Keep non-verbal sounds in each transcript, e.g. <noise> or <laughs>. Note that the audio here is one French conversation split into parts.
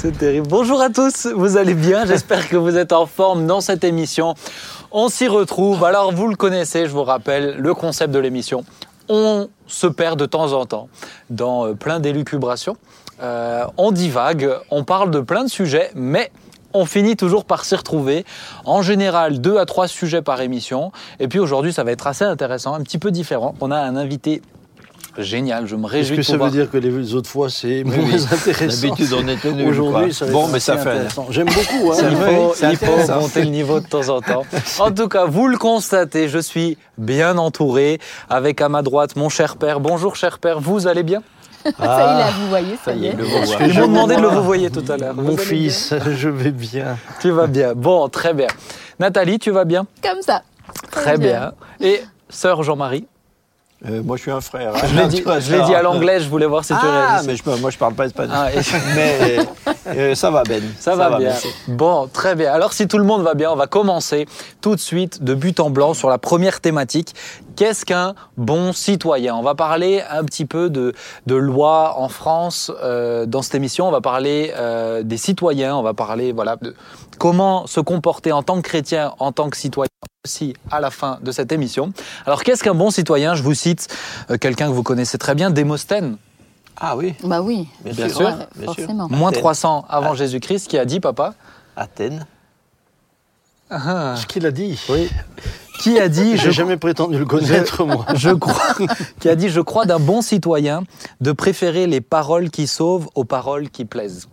C'est terrible. Bonjour à tous, vous allez bien? J'espère que vous êtes en forme dans cette émission. On s'y retrouve. Alors, vous le connaissez, je vous rappelle, le concept de l'émission. On se perd de temps en temps dans euh, plein d'élucubrations. Euh, on divague, on parle de plein de sujets, mais on finit toujours par s'y retrouver. En général, deux à trois sujets par émission. Et puis aujourd'hui, ça va être assez intéressant, un petit peu différent. On a un invité génial, je me Est-ce réjouis que de ça pouvoir- veut dire que les autres fois c'est moins oui. intéressant D'habitude, on était nuls, Aujourd'hui, ça Bon, mais ça fait-. J'aime beaucoup. Hein. Il Oui, faut, c'est il faut intéressant. monter le niveau de temps en temps. <laughs> En tout cas, vous le constatez, je suis bien entouré. Avec à ma droite mon cher père. Bonjour cher père, vous allez bien? <laughs> Ça y est, là, vous voyez, ça, Ça y est, est. que Ils je m'ont demandé de le vous voyez tout à l'heure. Mon fils, <laughs> je vais bien. bien Tu vas bien. Bon, très bien. Nathalie, tu vas bien? Comme ça. Très bien. Et sœur Jean-Marie? Euh, moi, je suis un frère. Je l'ai <laughs> dit, je l'ai dit à l'anglais, je voulais voir si tu Ah, réagissais. mais je, moi, je parle pas espagnol. Ah, et- <laughs> Mais euh, ça va, Ben. Ça, va, bien. Bon, très bien. Alors, si tout le monde va bien, on va commencer tout de suite de but en blanc sur la première thématique. Qu'est-ce qu'un bon citoyen? On va parler un petit peu de, de loi en France euh, dans cette émission. On va parler euh, des citoyens. On va parler voilà, de comment se comporter en tant que chrétien, en tant que citoyen aussi à la fin de cette émission. Alors, qu'est-ce qu'un bon citoyen? Je vous cite euh, quelqu'un que vous connaissez très bien, Démosthène. Ah oui, Bah oui, bien, Bien sûr. sûr. Ouais, bien sûr. Moins Athènes. 300 avant Jésus-Christ, qui a dit, papa? Athènes. Ah, Ce qu'il a dit. Oui. Qui a dit J'ai je, jamais prétendu le connaître, moi. je crois Qui a dit je crois d'un bon citoyen de préférer les paroles qui sauvent aux paroles qui plaisent.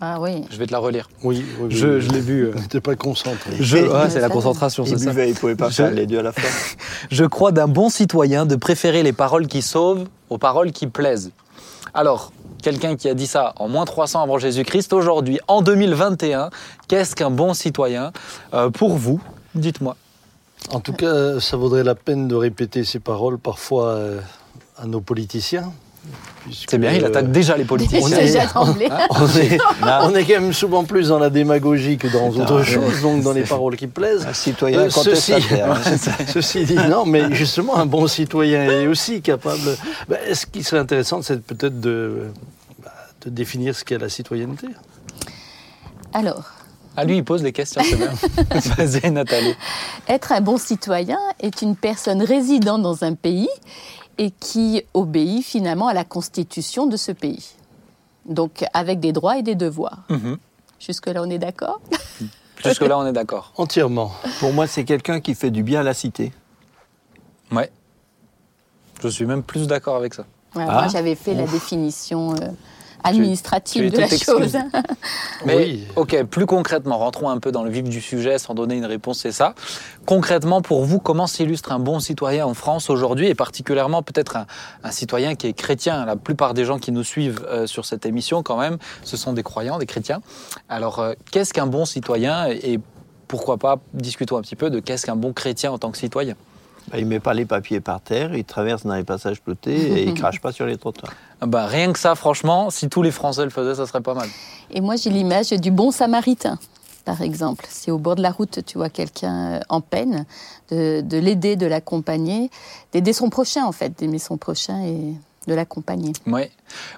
Ah oui. Je vais te la relire. Oui, oui, oui. Je, je l'ai vu. euh, <laughs> N'était pas concentré. Je, ah, c'est la concentration, Il c'est ça. buvait, il pouvait pas Je- faire les deux à la fois. <laughs> Je crois d'un bon citoyen de préférer les paroles qui sauvent aux paroles qui plaisent. Alors, quelqu'un qui a dit ça en moins 300 avant Jésus-Christ, aujourd'hui, en 2021, qu'est-ce qu'un bon citoyen? Euh, pour vous Dites-moi. En tout cas, ça vaudrait la peine de répéter ces paroles parfois euh, à nos politiciens. C'est bien, il euh, attaque déjà les politiciens. <laughs> <laughs> On est-. On <laughs> est, Là, on est quand même souvent plus dans la démagogie que dans autre chose, donc dans les paroles qui plaisent. un citoyen Euh, ceci, contestataire. ceci dit, non, mais justement, un bon citoyen est aussi capable. Ben, ce qui serait intéressant, c'est peut-être de, bah, de définir ce qu'est la citoyenneté? Alors, Ah, lui, il pose des questions, c'est bien. <laughs> Vas-y, Nathalie. être un bon citoyen est une personne résidant dans un pays et qui obéit finalement à la constitution de ce pays. Donc avec des droits et des devoirs. Mhm. Jusque-là, on est d'accord? <laughs> Jusque-là, on est d'accord. Entièrement. Pour moi, c'est quelqu'un qui fait du bien à la cité. Ouais. Je suis même plus d'accord avec ça. Ouais, Ah. Moi, j'avais fait la définition euh, administrative tu de la chose. <laughs> Mais, Oui. ok, plus concrètement, rentrons un peu dans le vif du sujet sans donner une réponse, c'est ça. Concrètement, pour vous, comment s'illustre un bon citoyen en France aujourd'hui et particulièrement peut-être un, un citoyen qui est chrétien? La plupart des gens qui nous suivent euh, sur cette émission, quand même, ce sont des croyants, des chrétiens. Alors, euh, qu'est-ce qu'un bon citoyen et, pourquoi pas, discutons un petit peu de qu'est-ce qu'un bon chrétien en tant que citoyen? Bah, il met pas les papiers par terre, il traverse dans les passages cloutés et il <laughs> crache pas sur les trottoirs. Ah bah, Rien que ça, franchement, si tous les Français le faisaient, ça serait pas mal. Et moi, j'ai l'image du bon samaritain, par exemple. C'est au bord de la route, tu vois quelqu'un euh, en peine, de, de l'aider, de l'accompagner, d'aider son prochain, en fait, d'aimer son prochain et de l'accompagner. Ouais.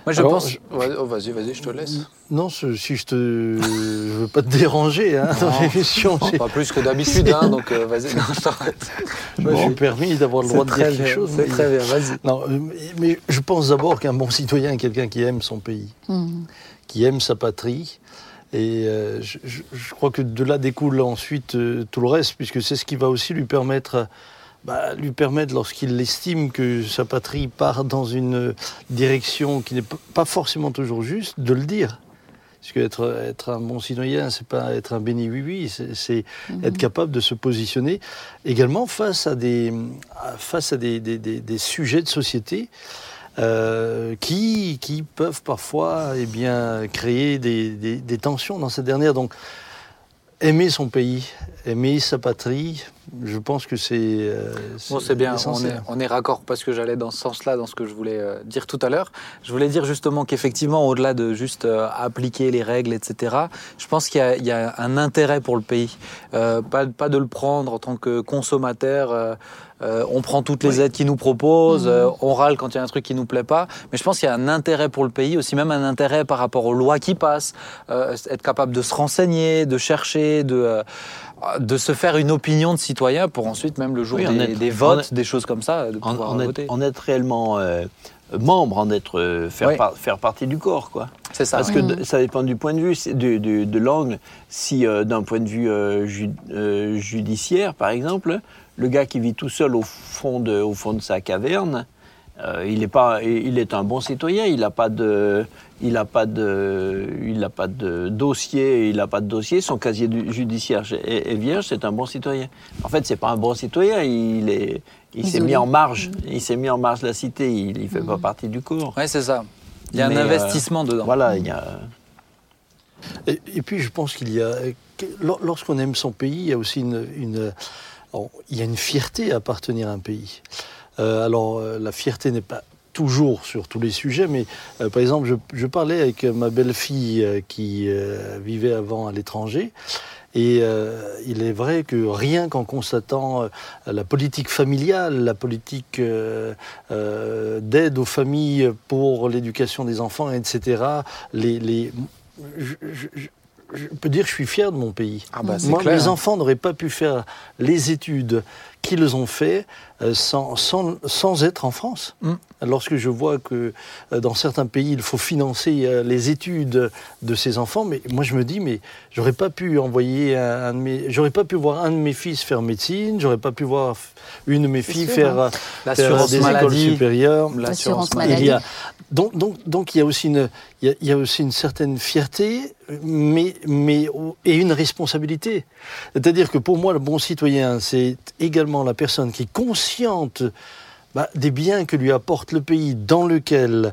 Moi, je Alors, pense. je- oh, vas-y, vas-y, je te laisse. Non, ce- si je te, je veux pas te déranger hein, dans Non. l'émission. Non, j'ai- pas plus que d'habitude, hein, donc euh, vas-y, non, je t'arrête. Je me suis permis d'avoir le droit de dire quelque chose. C'est mais- très bien, vas-y. Non, euh, mais- je pense d'abord qu'un bon citoyen est quelqu'un qui aime son pays, Mhm. qui aime sa patrie. Et euh, je, je- je crois que de là découle ensuite euh, tout le reste, puisque c'est ce qui va aussi lui permettre, bah, lui permettre lorsqu'il estime que sa patrie part dans une direction qui n'est pas forcément toujours juste, de le dire. Parce que être, être un bon citoyen, c'est pas être un béni oui oui, c'est c'est être capable de se positionner également face à des, face à des, des- des- des sujets de société euh, qui, qui peuvent parfois eh bien, créer des, des- des tensions dans cette dernière. Donc, aimer son pays, aimer sa patrie, je pense que c'est. euh, Bon, c'est bien, on est, on est raccord parce que j'allais dans ce sens-là, dans ce que je voulais euh, dire tout à l'heure. Je voulais dire justement qu'effectivement, au-delà de juste euh, appliquer les règles, etc., je pense qu'il y, a- il y a un intérêt pour le pays. Pas, pas de le prendre en tant que consommateur. on prend toutes les aides qu'ils nous proposent, euh, on râle quand il y a un truc qui nous plaît pas. Mais je pense qu'il y a un intérêt pour le pays, aussi même un intérêt par rapport aux lois qui passent, être capable de se renseigner, de chercher, de, de se faire une opinion de citoyen pour ensuite, même le jour Oui, en des, être- des votes, des choses comme ça, de En, pouvoir en voter. être, en être réellement euh, membre, en être, euh, faire, par- faire partie du corps, quoi. C'est ça. Parce que ça dépend du point de vue, c'est du- du- de l'angle. Si euh, d'un point de vue euh, ju- euh, judiciaire, par exemple, le gars qui vit tout seul au fond de, au fond de sa caverne, euh, il est pas, il est un bon citoyen. Il n'a pas de, il a pas de, il a pas de dossier. Il n'a pas de dossier. Son casier judiciaire est, est vierge. C'est un bon citoyen. En fait, c'est pas un bon citoyen. Il est, il s'est mis en marge. Il s'est mis en marge de la cité. Il, il fait pas partie du corps. Ouais, c'est ça. Il y a Mais, un euh, investissement dedans. Voilà, il y a. Et, et puis, je pense qu'il y a. Lorsqu'on aime son pays, il y a aussi une. une- il y a une fierté à appartenir à un pays. Euh, alors, euh, la fierté n'est pas toujours sur tous les sujets, mais euh, par exemple, je, je parlais avec ma belle-fille euh, qui euh, vivait avant à l'étranger. Et il est vrai que rien qu'en constatant la politique familiale, la politique d'aide aux familles pour l'éducation des enfants, etc., les, les, je, je- je- je peux dire que je suis fier de mon pays. Ah bah, Moi, clair. mes enfants n'auraient pas pu faire les études qu'ils ont fait euh, sans, sans, sans être en France. Mm. Lorsque je vois que euh, dans certains pays, il faut financer euh, les études de ces enfants, mais moi je me dis, mais j'aurais pas pu envoyer un, un de mes, j'aurais pas pu voir un de mes fils faire médecine, j'aurais pas pu voir une de mes filles sûr, faire, hein. faire des écoles maladie. supérieures. L'assurance Il y a, maladie. donc, donc, donc il y a aussi une, il y a, il y a aussi une certaine fierté, mais, mais et une responsabilité. C'est-à-dire que pour moi, le bon citoyen, c'est également la personne qui est consciente bah, des biens que lui apporte le pays dans lequel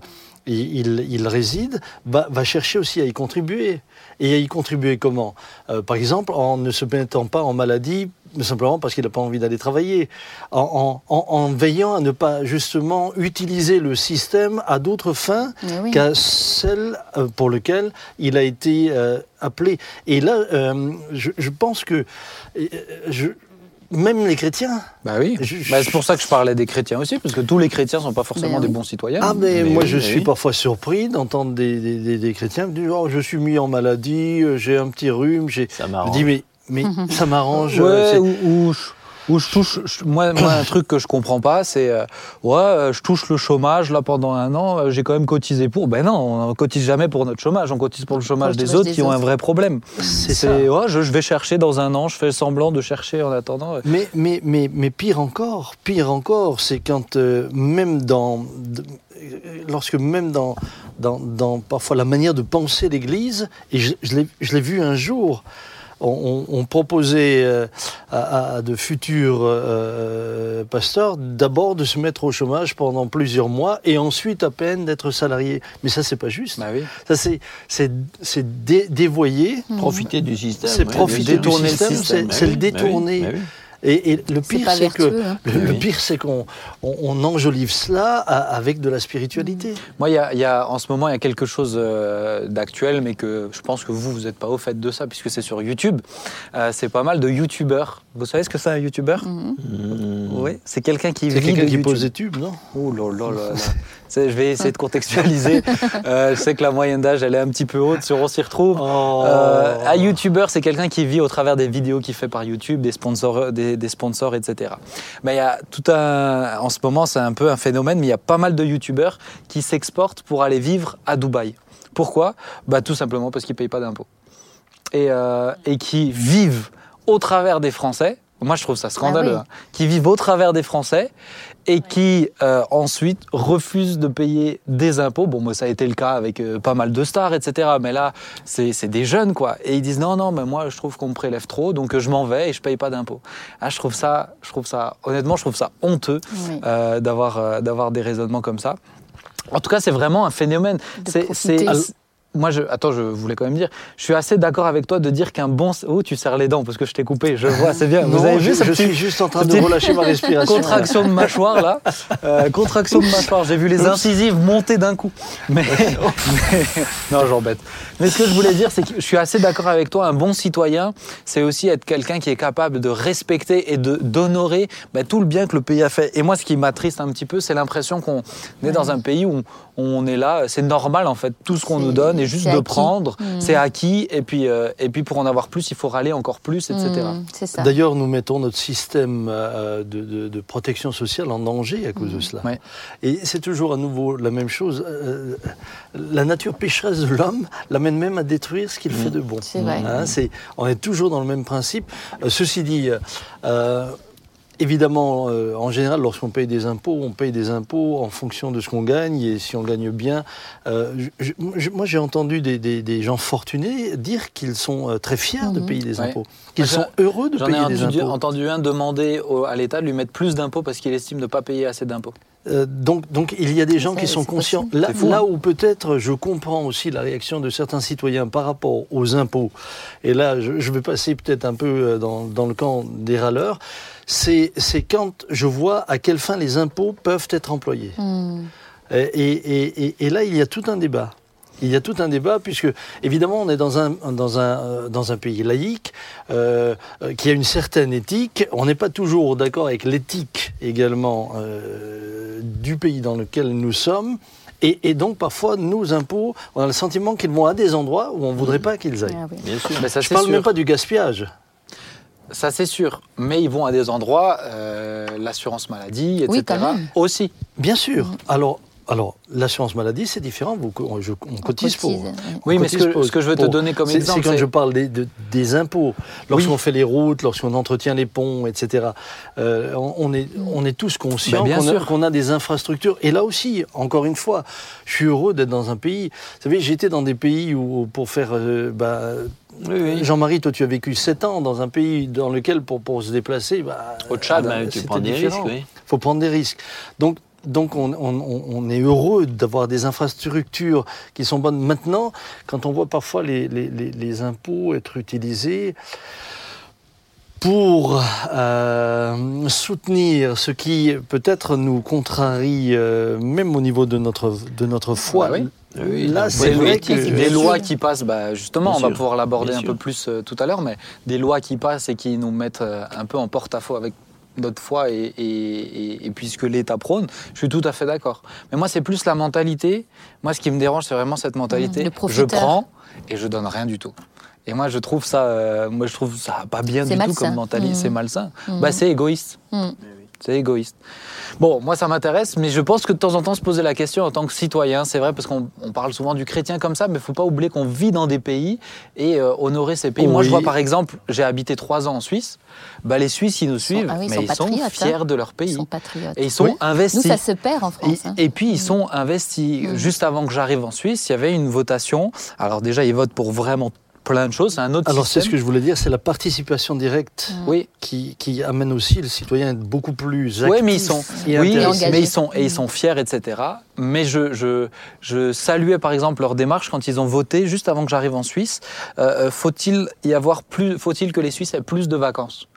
il, il- réside, va, va chercher aussi à y contribuer. Et à y contribuer comment? Euh, Par exemple, en ne se mettant pas en maladie simplement parce qu'il n'a pas envie d'aller travailler, en, en- veillant à ne pas justement utiliser le système à d'autres fins oui. qu'à celle euh, pour lequel il a été euh, appelé. Et là, euh, je, je pense que je- même les chrétiens, Bah oui. Je- je- Bah, c'est pour ça que je parlais des chrétiens aussi, parce que tous les chrétiens sont pas forcément Ben des oui. bons citoyens. Ah, mais, Mais moi, oui, je mais suis oui. parfois surpris d'entendre des, des- des- des chrétiens me dire oh, Je suis mis en maladie, euh, j'ai un petit rhume. j'ai- Ça Je m'arrange. dis Mais, mais <laughs> ça m'arrange. euh, Ouais, c'est- ou, ou ou je touche. je- moi, moi, un truc que je comprends pas, c'est euh, ouais, euh, je touche le chômage là pendant un an. euh, J'ai quand même cotisé pour. Ben non, on cotise jamais pour notre chômage. On cotise pour le chômage des autres des qui ont un vrai problème. C'est ça. ouais, je, je vais chercher dans un an. Je fais semblant de chercher en attendant. Mais, mais, mais, mais pire encore, pire encore, c'est quand euh, même dans, de- lorsque même dans, dans, dans parfois la manière de penser l'Église, et je, je l'ai- je l'ai vu un jour, on, proposait euh, à, à de futurs euh, pasteurs d'abord de se mettre au chômage pendant plusieurs mois et ensuite à peine d'être salarié. Mais ça, c'est pas juste. Bah oui. Ça, c'est c'est- c'est dé- dévoyer. Profiter du système. C'est profiter détourner du système, c'est Bah oui, le bah détourner. bah oui. Et, et le pire, c'est que hein. le, pire, c'est qu'on on, on enjolive cela à- avec de la spiritualité. Moi, il y a, il y a- en ce moment, il y a quelque chose euh, d'actuel, mais que je pense que vous, vous n'êtes pas au fait de ça, puisque c'est sur YouTube. Euh, c'est pas mal de YouTubeurs. Vous savez ce que c'est un YouTuber. Mmh. Oui, c'est quelqu'un qui C'est vit quelqu'un de qui YouTube. pose des tubes, non? Oh là là là là. <laughs> Je vais essayer de contextualiser. <laughs> Euh, je sais que la moyenne d'âge, elle est un petit peu haute sur On s'y retrouve. Oh. Euh, un YouTuber, c'est quelqu'un qui vit au travers des vidéos qu'il fait par YouTube, des sponsors, des, des sponsors, etc. Mais il y a tout un, en ce moment, c'est un peu un phénomène, mais il y a pas mal de YouTubers qui s'exportent pour aller vivre à Dubaï. Pourquoi? Bah tout simplement parce qu'ils payent pas d'impôts et, euh, et qui vivent au travers des Français. Moi, je trouve ça scandaleux. Ah oui. hein. Qui vivent au travers des Français et qui euh, ensuite refusent de payer des impôts. Bon, moi, ça a été le cas avec euh, pas mal de stars, etc. Mais là, c'est c'est des jeunes, quoi. Et ils disent non, non, mais moi, je trouve qu'on me prélève trop, donc euh, je m'en vais et je paye pas d'impôts. Ah, je trouve ça, je trouve ça, honnêtement, je trouve ça honteux Oui. euh, d'avoir euh, d'avoir des raisonnements comme ça. En tout cas, c'est vraiment un phénomène. C'est- moi, je, attends, je voulais quand même dire, je suis assez d'accord avec toi de dire qu'un bon. Oh, tu serres les dents parce que je t'ai coupé. Je vois, c'est bien. Vous Non, avez je, vu je petit- suis juste en train de relâcher ma respiration. <laughs> Contraction de mâchoire là, Euh, contraction de mâchoire. J'ai vu les incisives monter d'un coup. Mais, <laughs> mais- non, j'embête. Mais ce que je voulais dire, c'est que je suis assez d'accord avec toi. Un bon citoyen, c'est aussi être quelqu'un qui est capable de respecter et d'honorer bah, tout le bien que le pays a fait. Et moi, ce qui m'attriste un petit peu, c'est l'impression qu'on est dans un pays où on est là. C'est normal en fait. Tout ce qu'on nous donne est juste de acquis. prendre. Mm. C'est acquis. Et puis, euh, et puis pour en avoir plus, il faut râler encore plus, etc. Mm, ça. D'ailleurs, nous mettons notre système euh, de, de- de protection sociale en danger à cause de cela. Ouais. Et c'est toujours à nouveau la même chose. euh, la nature pécheresse de l'homme l'amène même à détruire ce qu'il fait de bon. C'est vrai. Hein, c'est- on est toujours dans le même principe. Euh, ceci dit, euh, évidemment, euh, en général, lorsqu'on paye des impôts, on paye des impôts en fonction de ce qu'on gagne. Et si on gagne bien, euh, je- je- moi j'ai entendu des, des- des gens fortunés dire qu'ils sont euh, très fiers de Mhm. payer des Ouais. impôts, qu'ils sont heureux de J'en ai payer des entendu, impôts. entendu un demander au- à l'État de lui mettre plus d'impôts parce qu'il estime ne pas payer assez d'impôts. Euh, donc, donc il y a des gens qui sont conscients. Là, là hein. où peut-être je comprends aussi la réaction de certains citoyens par rapport aux impôts, et là je, je vais passer peut-être un peu euh, dans, dans le camp des râleurs, c'est c'est quand je vois à quelle fin les impôts peuvent être employés. Mm. Et, et- et- et là, il y a tout un débat. Il y a tout un débat puisque, évidemment, on est dans un, dans un, euh, dans un pays laïque euh, euh, qui a une certaine éthique. On n'est pas toujours d'accord avec l'éthique également euh, du pays dans lequel nous sommes. Et, et donc, parfois, nos impôts, on a le sentiment qu'ils vont à des endroits où on ne voudrait pas qu'ils aillent. Ah oui. Bien sûr. Mais ça, Je c'est parle sûr. même pas du gaspillage. Ça, c'est sûr. Mais ils vont à des endroits, euh, l'assurance maladie, etc. Oui, quand même. aussi. Bien sûr. Alors, alors l'assurance maladie, c'est différent. Vous, on, je- on cotise pour. cotise. Oui, mais ce que, ce que je veux te pour- donner comme exemple, C'est quand je parle des, de- des impôts. Lorsqu'on Oui. fait les routes, lorsqu'on entretient les ponts, etc. euh, on, est, on est tous conscients Ben, bien qu'on a, sûr. qu'on a des infrastructures. Et là aussi, encore une fois, je suis heureux d'être dans un pays. Vous savez, j'étais dans des pays où, pour faire. euh, bah, Oui, oui. Jean-Marie, toi, tu as vécu 7 ans dans un pays dans lequel, pour, pour se déplacer, bah, Au Tchad, Ah, ben, tu prends des risques, oui. faut prendre des risques. Donc, donc on, on- on- on est heureux d'avoir des infrastructures qui sont bonnes. Maintenant, quand on voit parfois les, les- les- les impôts être utilisés pour euh, soutenir ce qui peut-être nous contrarie, euh, même au niveau de notre, de notre foi, Bah oui. Oui, là c'est vrai que... des lois qui passent, bah, justement, Bien on va sûr. pouvoir l'aborder Bien un sûr. peu plus euh, tout à l'heure, mais des lois qui passent et qui nous mettent euh, un peu en porte-à-faux avec notre foi et, et, et- et puisque l'État prône, je suis tout à fait d'accord. Mais moi, c'est plus la mentalité. Moi, ce qui me dérange, c'est vraiment cette mentalité. Mmh, je prends et je donne rien du tout. Et moi, je trouve ça, euh, moi, je trouve ça pas bien du tout comme mentalité. Mmh. C'est malsain. Mmh. Bah, c'est égoïste. Mm. C'est égoïste. Bon, moi, ça m'intéresse, mais je pense que de temps en temps, se poser la question en tant que citoyen, c'est vrai, parce qu'on on parle souvent du chrétien comme ça, mais il ne faut pas oublier qu'on vit dans des pays et euh, honorer ces pays. Moi, je vois par exemple, j'ai habité trois ans en Suisse. Bah, les Suisses, ils nous suivent, ah oui, ils mais sont ils sont patriotes, fiers hein. de leur pays. Ils sont patriotes. Et ils sont Oui. investis. Nous, ça se perd en Et, France. hein. et puis ils sont investis. Mm. Juste avant que j'arrive en Suisse, il y avait une votation. Alors déjà, ils votent pour vraiment plein de choses. C'est un autre Alors c'est ce que je voulais dire, c'est la participation directe Oui, qui, qui amène aussi le citoyen à être beaucoup plus actif. Oui, mais ils sont, et oui, mais ils sont, et ils sont fiers, etc. Mais je, je, je saluais par exemple leur démarche quand ils ont voté juste avant que j'arrive en Suisse. Euh, euh, faut-il y avoir plus, faut-il que les Suisses aient plus de vacances?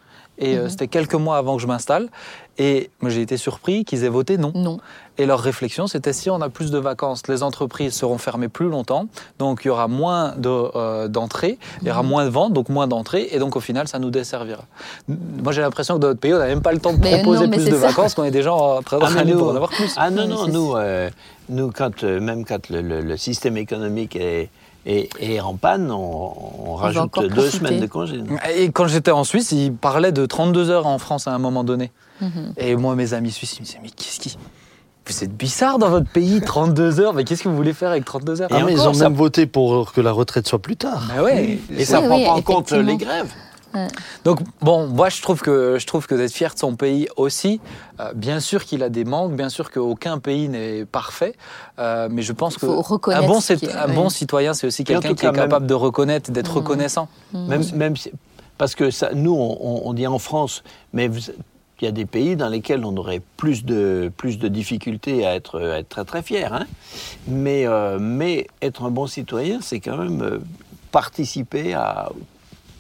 Et euh, Mhm. c'était quelques mois avant que je m'installe. Et moi, j'ai été surpris qu'ils aient voté non. Non. Et leur réflexion, c'était si on a plus de vacances, les entreprises seront fermées plus longtemps, donc il y aura moins de, euh, d'entrées, il y aura moins de ventes, donc moins d'entrées, et donc au final, ça nous desservira. Moi, j'ai l'impression que dans notre pays, on n'a même pas le temps de Mais proposer non, plus de ça. vacances, qu'on est déjà en train Ah, en avoir plus. Ah non, non, nous, euh, nous quand, euh, même quand le, le- le système économique est, est en panne, on, on rajoute deux profiter. semaines de congé. Et quand j'étais en Suisse, ils parlaient de 32 heures en France à un moment donné. Mhm. Et moi, mes amis suisses, ils me disaient, mais qu'est-ce qui... Vous êtes bizarre dans votre pays, 32 heures, mais qu'est-ce que vous voulez faire avec 32 heures? Ah, mais ils ont ça- même voté pour que la retraite soit plus tard. Bah ouais. Et ça Oui, prend oui, pas en compte les grèves. Donc bon, moi je trouve que je trouve que d'être fier de son pays aussi, euh, bien sûr qu'il a des manques, bien sûr qu'aucun pays n'est parfait, euh, mais je pense que Faut reconnaître un bon, ce c'est- qui est- un oui. bon citoyen, c'est aussi quelqu'un qui est même- capable de reconnaître, d'être Mhm. reconnaissant. Mhm. Même, même si- parce que ça, nous, on, dit en France, mais vous- il y a des pays dans lesquels on aurait plus de, plus de difficultés à être, à être très très fier. Hein. Mais, euh, mais être un bon citoyen, c'est quand même participer à,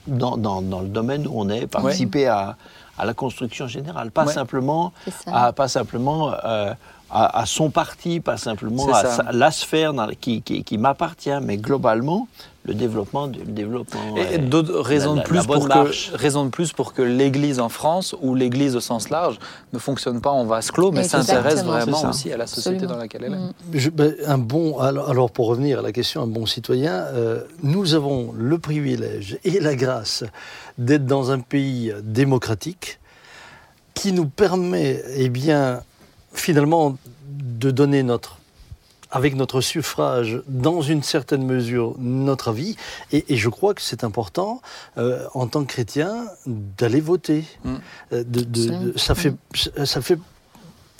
dans, dans, dans le domaine où on est, participer à, à la construction générale, pas Ouais. simplement, à, pas simplement euh, à, à son parti, pas simplement à sa- la sphère dans la- qui, qui, qui m'appartient, mais globalement le développement, du- le développement. Et euh, d'autres raisons de la plus pour marche. que raison de plus pour que l'Église en France ou l'Église au sens large ne fonctionne pas en vase clos, mais s'intéresse vraiment aussi à la société Absolument. dans laquelle elle est. Mm. Je- ben, un bon, alors, alors, pour revenir à la question, un bon citoyen, euh, nous avons le privilège et la grâce d'être dans un pays démocratique qui nous permet, eh bien, finalement, de donner notre avec notre suffrage, dans une certaine mesure, notre avis. Et, et je crois que c'est important, euh, en tant que chrétien, d'aller voter. Mm. Euh, de- de- de- Absolument. ça, fait, ça fait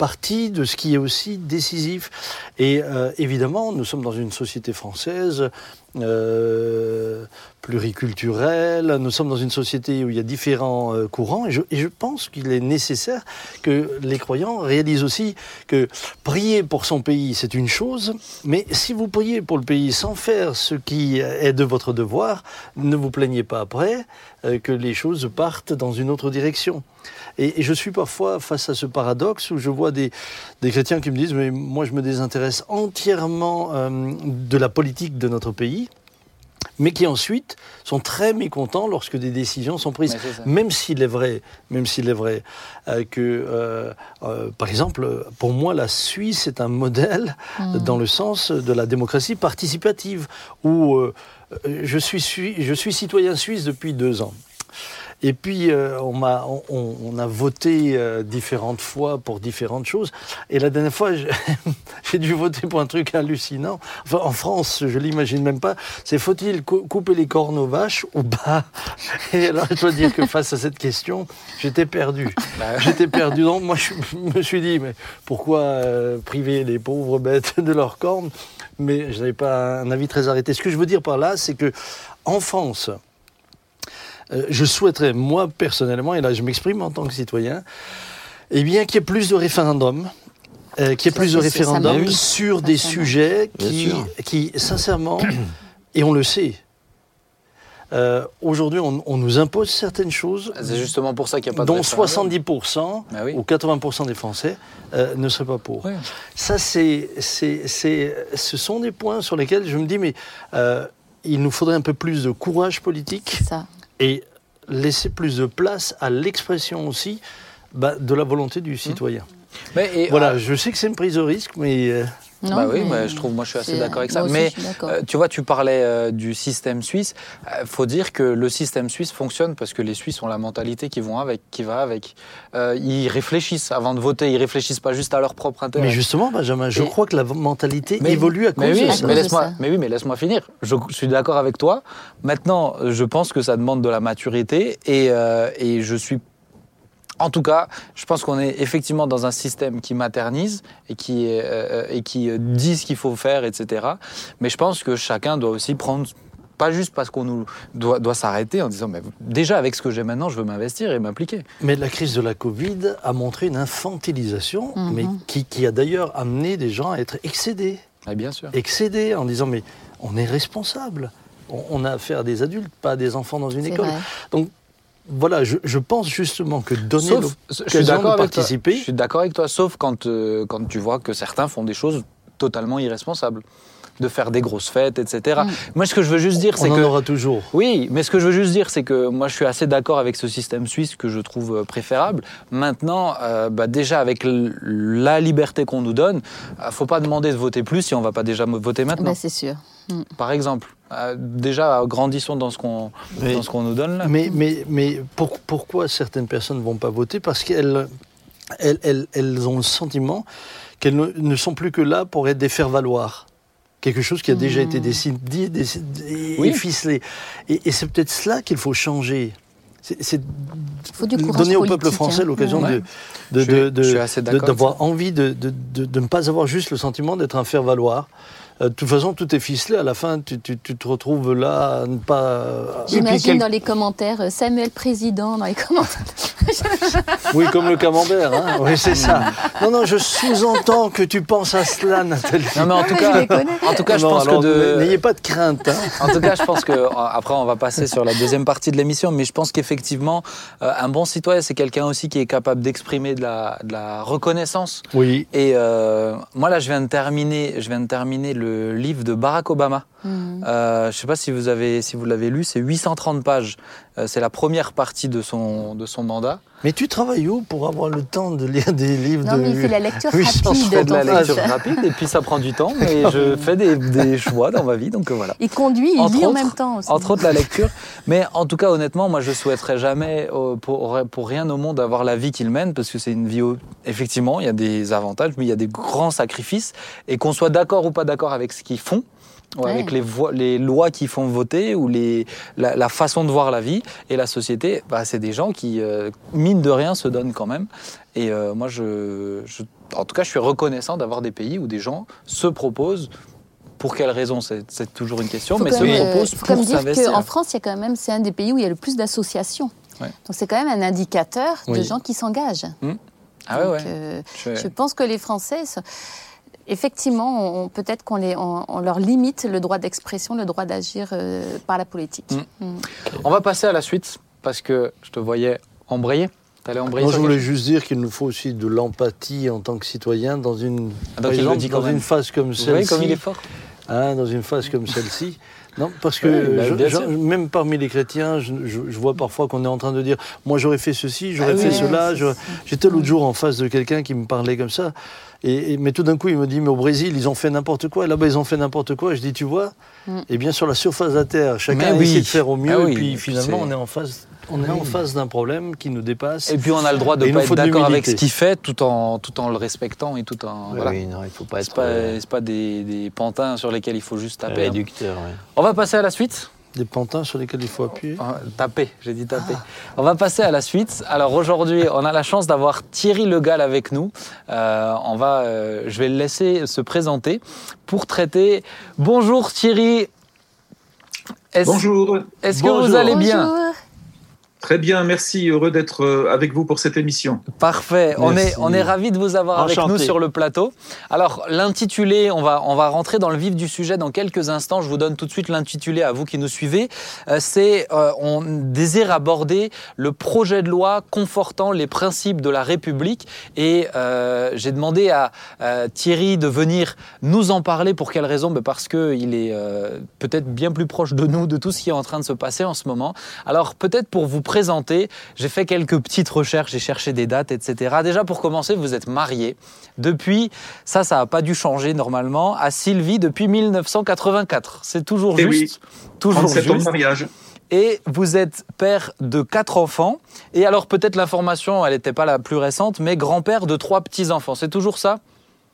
partie de ce qui est aussi décisif. Et euh, évidemment, nous sommes dans une société française euh, pluriculturelle, nous sommes dans une société où il y a différents euh, courants, et je, pense qu'il est nécessaire que les croyants réalisent aussi que prier pour son pays, c'est une chose, mais si vous priez pour le pays sans faire ce qui est de votre devoir, ne vous plaignez pas après que les choses partent dans une autre direction. Et, et je suis parfois face à ce paradoxe où je vois des, des chrétiens qui me disent mais moi je me désintéresse entièrement euh, de la politique de notre pays, mais qui ensuite sont très mécontents lorsque des décisions sont prises. Même s'il est vrai, même s'il est vrai euh, que, euh, euh, par exemple, pour moi, la Suisse est un modèle Mm. dans le sens de la démocratie participative, où euh, je, suis, sui- je suis citoyen suisse depuis deux ans. Et puis, euh, on, m'a- on- on- a voté euh, différentes fois pour différentes choses. Et la dernière fois, <laughs> j'ai dû voter pour un truc hallucinant. Enfin, en France, je l'imagine même pas. C'est faut-il cou- couper les cornes aux vaches ou pas? <laughs> Et alors, je dois dire que face à cette question, j'étais perdu. Bah, J'étais perdu. Donc, moi, je <laughs> me suis dit, mais pourquoi euh, priver les pauvres bêtes de leurs cornes? Mais je n'avais pas un avis très arrêté. Ce que je veux dire par là, c'est que en France, euh, je souhaiterais, moi personnellement, et là je m'exprime en tant que citoyen, eh bien qu'il y ait plus de référendums. euh, qu'il y ait plus de référendums sur Ça, des sujets qui, qui, sincèrement, <coughs> et on le sait, euh, aujourd'hui on, on nous impose certaines choses C'est justement pour ça qu'il n'y a pas de dont référendum. 70% Bah oui. ou 80% des Français euh, ne seraient pas pour. Oui. Ça, c'est, c'est, c'est, ce sont des points sur lesquels je me dis, mais euh, il nous faudrait un peu plus de courage politique C'est ça. Et laisser plus de place à l'expression aussi bah, de la volonté du citoyen. Mais, et, Voilà, ah, je sais que c'est une prise de risque, mais euh, Non, bah oui, mais mais je trouve, moi je suis assez d'accord avec ça. aussi, mais euh, tu vois, tu parlais euh, du système suisse. Il faut dire que le système suisse fonctionne parce que les Suisses ont la mentalité qui, vont avec, qui va avec. Euh, ils réfléchissent avant de voter, ils réfléchissent pas juste à leur propre intérêt. mais justement, Benjamin, je Et- crois que la mentalité Mais- évolue à cause mais oui, de À ça. mais laisse-moi, mais oui, mais laisse-moi finir. Je, je suis d'accord avec toi. Maintenant, je pense que ça demande de la maturité et, euh, et je suis. En tout cas, je pense qu'on est effectivement dans un système qui maternise et qui, euh, et qui euh, dit ce qu'il faut faire, etc. Mais je pense que chacun doit aussi prendre, pas juste parce qu'on nous doit, doit s'arrêter en disant, mais déjà avec ce que j'ai maintenant, je veux m'investir et m'impliquer. Mais la crise de la Covid a montré une infantilisation, Mhm. mais qui, qui a d'ailleurs amené des gens à être excédés. Ah, bien sûr. excédé en disant mais on est responsable. On, on a affaire à des adultes, pas à des enfants dans une école. vrai. Donc voilà, je, je pense justement que donner Sauf, je suis l'occasion de toi. participer, Je suis d'accord avec toi, sauf quand, euh, quand tu vois que certains font des choses totalement irresponsables. De faire des grosses fêtes, etc. Mm. Moi, ce que je veux juste dire, on c'est en que. aura toujours. Oui, mais ce que je veux juste dire, c'est que moi, je suis assez d'accord avec ce système suisse que je trouve euh, préférable. Maintenant, euh, bah, déjà, avec l- la liberté qu'on nous donne, euh, faut pas demander de voter plus si on va pas déjà voter maintenant, Bah, c'est sûr. Par exemple. Euh, déjà, grandissons dans ce qu'on nous donne là. Mais, mais, mais pour- pourquoi certaines personnes ne vont pas voter? Parce qu'elles elles, elles- elles ont le sentiment qu'elles ne, ne sont plus que là pour être des faire-valoir. Quelque chose qui a déjà Mmh. été décidé, décidé Oui. et ficelé. Et, et c'est peut-être cela qu'il faut changer. C'est donner au peuple français hein. l'occasion Ouais. de, d'avoir envie de, de, de- de ne pas avoir juste le sentiment d'être un faire-valoir. Euh, de toute façon, tout est ficelé. À la fin, tu, tu- tu te retrouves là à ne pas. J'imagine quel- dans les commentaires, euh, Samuel Président dans les commentaires. <laughs> Oui, comme le camembert. Hein oui, c'est ça. Non, non, je sous-entends que tu penses à cela, Nathalie. Non, mais en tout Je cas, connais. en tout cas, je Non, pense alors, que de. N'ayez pas de crainte. hein. En tout cas, je pense que euh, après on va passer sur la deuxième partie de l'émission, mais je pense qu'effectivement, euh, un bon citoyen, c'est quelqu'un aussi qui est capable d'exprimer de la, de la reconnaissance. Oui. Et euh, moi là, je viens de terminer, je viens de terminer le livre de Barack Obama. Mhm. Euh, je sais pas si vous avez, si vous l'avez lu, c'est 830 pages. Euh, c'est la première partie de son de son mandat. Mais tu travailles où pour avoir le temps de lire des livres Non, de. mais il fait la lecture Oui, je rapide. fais de la lecture rapide et puis ça prend du temps, mais je fais des, des choix dans ma vie, donc voilà. Il conduit, il Entre lit en autres- même temps aussi. Entre autres la lecture. Mais en tout cas, honnêtement, moi, je souhaiterais jamais, euh, pour, pour rien au monde, avoir la vie qu'il mène, parce que c'est une vie, au- effectivement, il y a des avantages, mais il y a des grands sacrifices. Et qu'on soit d'accord ou pas d'accord avec ce qu'ils font, ou Ouais. avec les, lois qu'ils font voter, ou les, la, la façon de voir la vie et la société, bah, c'est des gens qui, euh, mine de rien, se donnent quand même. Et euh, moi, je, je- en tout cas, je suis reconnaissant d'avoir des pays où des gens se proposent. Pour quelles raisons C'est toujours une question, faut mais se faut pour quand même dire qu'en France, il y a quand même, c'est un des pays où il y a le plus d'associations. Ouais. Donc c'est quand même un indicateur de gens qui s'engagent. Ah ouais, Donc, ouais. euh, Je- je pense que les Français, sont- effectivement, on- on- peut-être qu'on les- on- on leur limite le droit d'expression, le droit d'agir euh, par la politique. Mm. Mm. On va passer à la suite parce que je te voyais embrayer. Moi, je voulais juste dire qu'il nous faut aussi de l'empathie en tant que citoyen dans une, Ah, par exemple, dans une phase comme voyez comme il est celle-ci. fort. hein, dans une phase comme celle-ci. Non, parce que Oui, bah, je- je- même parmi les chrétiens, je, je- je vois parfois qu'on est en train de dire moi j'aurais fait ceci, j'aurais Ah fait oui, cela. J'étais l'autre jour en face de quelqu'un qui me parlait comme ça. Et, et- mais tout d'un coup, il me dit Mais au Brésil, ils ont fait n'importe quoi. Là-bas, ils ont fait n'importe quoi. Je dis Tu vois Mm. Et bien sur la surface de la Terre, chacun oui. essayé de faire au mieux. Ah oui, et puis et finalement, on est en face, on est en face d'un problème qui nous dépasse. Et puis on a le droit de Et ne pas être d'accord avec ce qu'il fait tout en, tout en le respectant et tout en. Oui, voilà. oui, non, il ne faut pas C'est être pas, euh, pas des, des pantins sur lesquels il faut juste taper. hein. réducteur. ouais. On va passer à la suite. Des pantins sur lesquels il faut appuyer. Ah, Taper, j'ai dit taper. On va passer à la suite. Alors aujourd'hui, on a la chance d'avoir Thierry Legal avec nous. Euh, on va, euh, je vais le laisser se présenter pour traiter. Bonjour Thierry. Est-ce, Bonjour, Est-ce que vous allez bien? Bonjour. Très bien, merci, heureux d'être euh, avec vous pour cette émission. Parfait. On est, on est ravis de vous avoir avec nous sur le plateau. Alors, l'intitulé, on va, on va rentrer dans le vif du sujet dans quelques instants. Je vous donne tout de suite l'intitulé à vous qui nous suivez. Euh, C'est, euh, on désire aborder le projet de loi confortant les principes de la République. Et euh, j'ai demandé à euh, Thierry de venir nous en parler. Pour quelle raison? Ben Parce qu'il est euh, peut-être bien plus proche de nous, de tout ce qui est en train de se passer en ce moment. Alors, peut-être pour vous présenter, j'ai fait quelques petites recherches, j'ai cherché des dates, etc. Déjà, pour commencer, vous êtes marié depuis, ça, ça n'a pas dû changer normalement, à Sylvie depuis 1984. C'est toujours Eh oui, juste. Toujours 37 ans de juste. mariage. Et vous êtes père de quatre enfants. Et alors, peut-être l'information, elle n'était pas la plus récente, mais grand-père de trois petits-enfants. C'est toujours ça?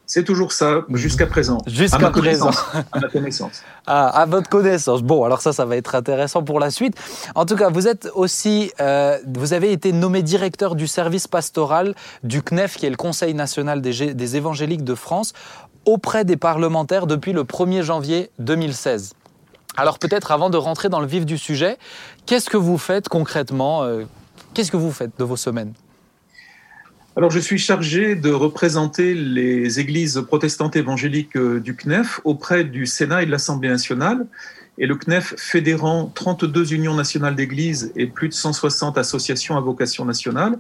C'est toujours ça, jusqu'à présent. Jusqu'à présent. <laughs> À ma connaissance. Ah, à votre connaissance. Bon, alors ça, ça va être intéressant pour la suite. En tout cas, vous êtes aussi, euh, vous avez été nommé directeur du service pastoral du CNEF, qui est le Conseil national des évangéliques de France, auprès des parlementaires depuis le 1er janvier 2016. Alors peut-être avant de rentrer dans le vif du sujet, qu'est-ce que vous faites concrètement euh, Qu'est-ce que vous faites de vos semaines? Alors, je suis chargé de représenter les églises protestantes évangéliques euh, du CNEF auprès du Sénat et de l'Assemblée nationale. Et le CNEF fédérant 32 unions nationales d'églises et plus de 160 associations à vocation nationale,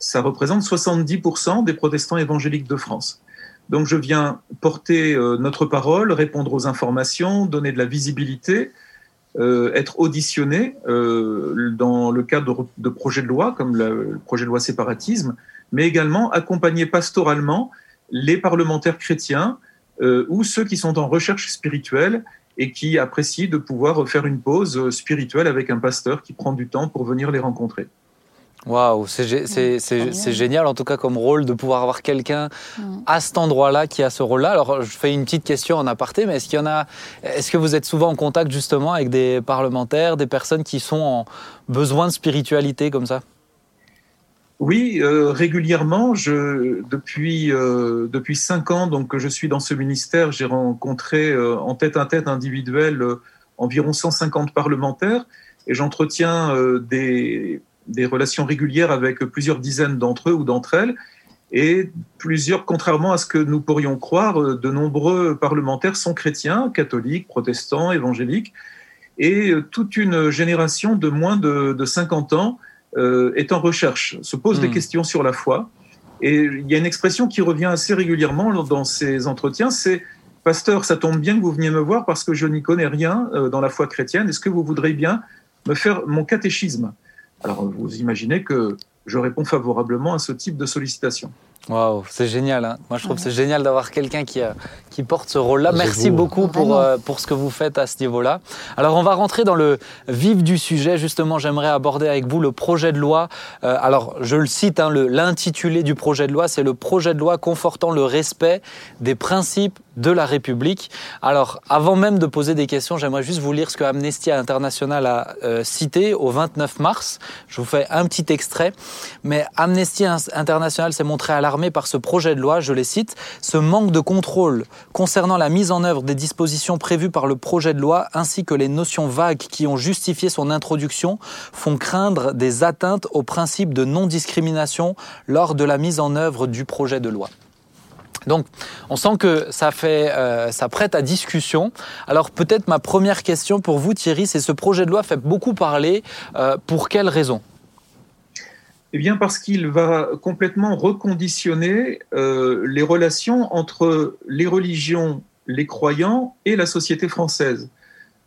ça représente 70% des protestants évangéliques de France. Donc, je viens porter euh, notre parole, répondre aux informations, donner de la visibilité, euh, être auditionné dans le cadre de, projets de loi, comme le projet de loi séparatisme, mais également accompagner pastoralement les parlementaires chrétiens euh, ou ceux qui sont en recherche spirituelle et qui apprécient de pouvoir faire une pause spirituelle avec un pasteur qui prend du temps pour venir les rencontrer. Waouh, c'est génial en tout cas comme rôle de pouvoir avoir quelqu'un à cet endroit-là qui a ce rôle-là. Alors je fais une petite question en aparté, mais est-ce qu'il y en a Est-ce que vous êtes souvent en contact justement avec des parlementaires, des personnes qui sont en besoin de spiritualité comme ça? Oui, euh, régulièrement. Je, depuis euh, depuis cinq ans, donc que je suis dans ce ministère, j'ai rencontré euh, en tête à tête individuel environ 150 parlementaires et j'entretiens des, des relations régulières avec plusieurs dizaines d'entre eux ou d'entre elles. Et plusieurs, contrairement à ce que nous pourrions croire, de nombreux parlementaires sont chrétiens, catholiques, protestants, évangéliques, et toute une génération de moins de, de 50 ans est en recherche, se pose des hmm. questions sur la foi. Et il y a une expression qui revient assez régulièrement dans ces entretiens, c'est Pasteur, ça tombe bien que vous veniez me voir parce que je n'y connais rien euh, dans la foi chrétienne. Est-ce que vous voudrez bien me faire mon catéchisme? Alors, vous imaginez que je réponds favorablement à ce type de sollicitation. Waouh, c'est génial. Hein. Moi, je trouve que c'est génial d'avoir quelqu'un qui, qui porte ce rôle-là. Merci beaucoup pour, euh, pour ce que vous faites à ce niveau-là. Alors, on va rentrer dans le vif du sujet. Justement, j'aimerais aborder avec vous le projet de loi. Euh, alors, je le cite, hein, l'intitulé du projet de loi, c'est le projet de loi confortant le respect des principes de la République. Alors, avant même de poser des questions, j'aimerais juste vous lire ce que Amnesty International a euh, cité au 29 mars. Je vous fais un petit extrait. Mais Amnesty International s'est montré par ce projet de loi, je les cite, ce manque de contrôle concernant la mise en œuvre des dispositions prévues par le projet de loi ainsi que les notions vagues qui ont justifié son introduction font craindre des atteintes au principe de non-discrimination lors de la mise en œuvre du projet de loi. Donc, on sent que ça fait, euh, ça prête à discussion. Alors, peut-être ma première question pour vous, Thierry, c'est ce projet de loi fait beaucoup parler. Euh, pour quelles raisons Eh bien, parce qu'il va complètement reconditionner euh, les relations entre les religions, les croyants et la société française.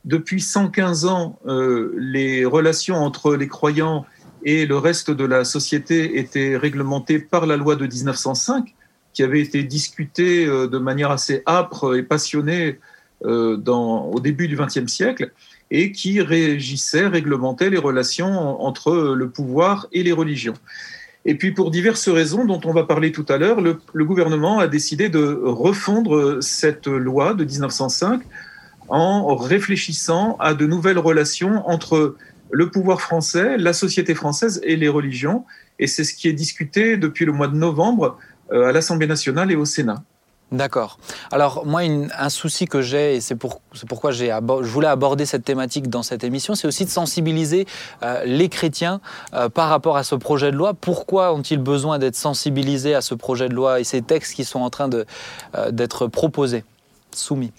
Depuis 115 ans, les relations entre les croyants et le reste de la société étaient réglementées par la loi de 1905 qui avait été discuté euh, de manière assez âpre et passionnée euh, au début du XXe siècle et qui régissait, réglementait les relations entre le pouvoir et les religions. Et puis pour diverses raisons dont on va parler tout à l'heure, le, le, gouvernement a décidé de refondre cette loi de 1905 en réfléchissant à de nouvelles relations entre le pouvoir français, la société française et les religions. Et c'est ce qui est discuté depuis le mois de novembre euh, à l'Assemblée nationale et au Sénat. D'accord. Alors moi, un souci que j'ai, et c'est pour, pourquoi je voulais aborder cette thématique dans cette émission, c'est aussi de sensibiliser euh, les chrétiens euh, par rapport à ce projet de loi. Pourquoi ont-ils besoin d'être sensibilisés à ce projet de loi et ces textes qui sont en train d'être proposés, soumis?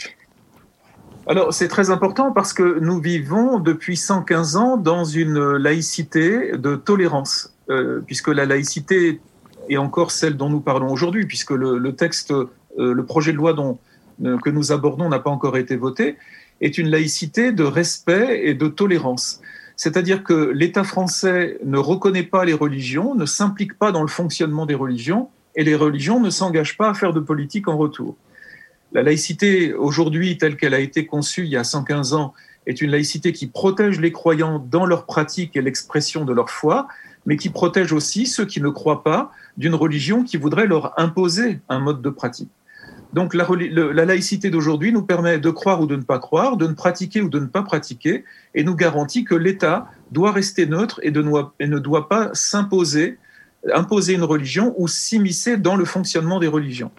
Alors c'est très important parce que nous vivons depuis 115 ans dans une laïcité de tolérance, puisque la laïcité et encore celle dont nous parlons aujourd'hui, puisque le, texte, euh, le projet de loi euh, que nous abordons n'a pas encore été voté, est une laïcité de respect et de tolérance. C'est-à-dire que l'État français ne reconnaît pas les religions, ne s'implique pas dans le fonctionnement des religions, et les religions ne s'engagent pas à faire de politique en retour. La laïcité, aujourd'hui, telle qu'elle a été conçue il y a 115 ans, est une laïcité qui protège les croyants dans leur pratique et l'expression de leur foi, mais qui protège aussi ceux qui ne croient pas d'une religion qui voudrait leur imposer un mode de pratique. Donc la, la laïcité d'aujourd'hui nous permet de croire ou de ne pas croire, de ne pratiquer ou de ne pas pratiquer, et nous garantit que l'État doit rester neutre et, et ne doit pas s'imposer, imposer une religion ou s'immiscer dans le fonctionnement des religions.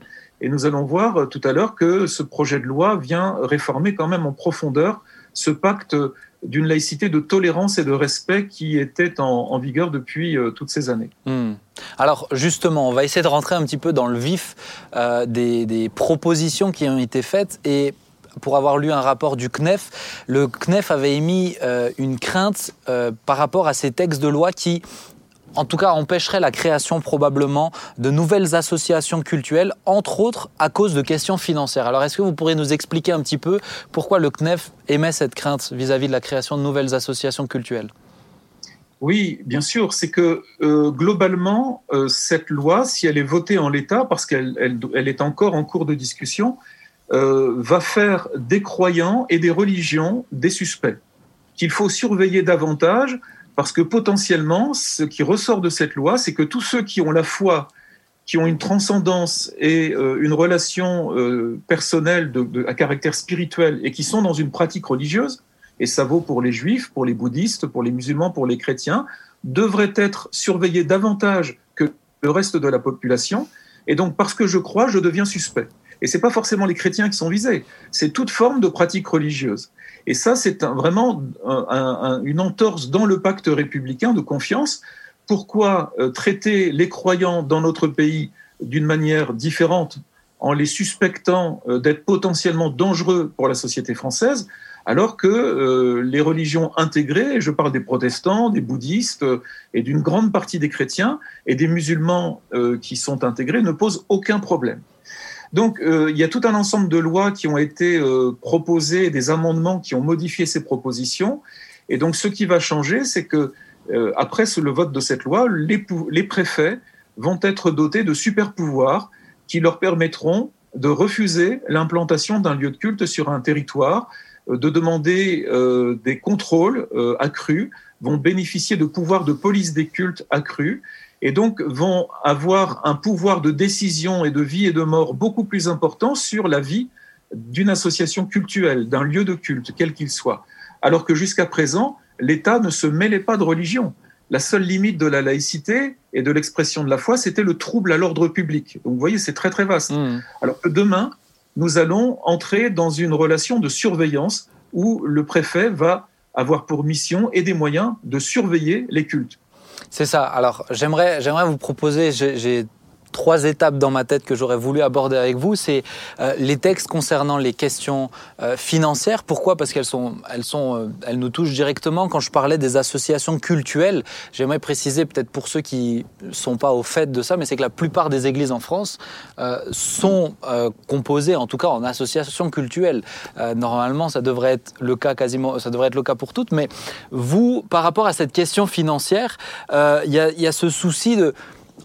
Et nous allons voir tout à l'heure que ce projet de loi vient réformer quand même en profondeur ce pacte d'une laïcité de tolérance et de respect qui était en, vigueur depuis euh, toutes ces années. Hmm. Alors justement, on va essayer de rentrer un petit peu dans le vif euh, des, propositions qui ont été faites et pour avoir lu un rapport du CNEF, le CNEF avait émis euh, une crainte par rapport à ces textes de loi qui en tout cas empêcherait la création probablement de nouvelles associations culturelles, entre autres à cause de questions financières. Alors est-ce que vous pourriez nous expliquer un petit peu pourquoi le CNEF émet cette crainte vis-à-vis de la création de nouvelles associations culturelles oui, bien sûr. C'est que euh, globalement, euh, cette loi, si elle est votée en l'état, parce qu'elle elle, est encore en cours de discussion, euh, va faire des croyants et des religions des suspects qu'il faut surveiller davantage parce que potentiellement, ce qui ressort de cette loi, c'est que tous ceux qui ont la foi, qui ont une transcendance et euh, une relation euh, personnelle à caractère spirituel et qui sont dans une pratique religieuse, et ça vaut pour les juifs, pour les bouddhistes, pour les musulmans, pour les chrétiens, devraient être surveillés davantage le reste de la population. Et donc, parce que je crois, je deviens suspect. Et c'est pas forcément les chrétiens qui sont visés, c'est toute forme de pratique religieuse. Et ça, c'est vraiment une entorse dans le pacte républicain de confiance. Pourquoi euh, traiter les croyants dans notre pays d'une manière différente en les suspectant euh, d'être potentiellement dangereux pour la société française, alors que euh, les religions intégrées, je parle des protestants, des bouddhistes et d'une grande partie des chrétiens et des musulmans qui sont intégrés, ne posent aucun problème. Donc, euh, il y a tout un ensemble de lois qui ont été euh, proposées, des amendements qui ont modifié ces propositions. Et donc, ce qui va changer, c'est que euh, après le vote de cette loi, les, les préfets vont être dotés de super pouvoirs qui leur permettront de refuser l'implantation d'un lieu de culte sur un territoire, de demander des contrôles accrus, vont bénéficier de pouvoirs de police des cultes accrus et donc vont avoir un pouvoir de décision et de vie et de mort beaucoup plus important sur la vie d'une association cultuelle, d'un lieu de culte, quel qu'il soit. Alors que jusqu'à présent, l'État ne se mêlait pas de religion. La seule limite de la laïcité et de l'expression de la foi, c'était le trouble à l'ordre public. Donc vous voyez, c'est très très vaste. Mmh. Alors que demain, nous allons entrer dans une relation de surveillance où le préfet va avoir pour mission et des moyens de surveiller les cultes. C'est ça. Alors, j'aimerais, j'aimerais vous proposer, j'ai trois étapes dans ma tête que j'aurais voulu aborder avec vous. C'est euh, les textes concernant les questions euh, financières. Pourquoi? Parce qu'elles sont, elles sont, euh, elles nous touchent directement. Quand je parlais des associations cultuelles, j'aimerais préciser peut-être pour ceux qui sont pas au fait de ça, mais c'est que la plupart des églises en France sont composées, en tout cas en associations cultuelles. normalement, ça devrait être le cas quasiment, ça devrait être le cas pour toutes. Mais vous, par rapport à cette question financière, il y, y a ce souci de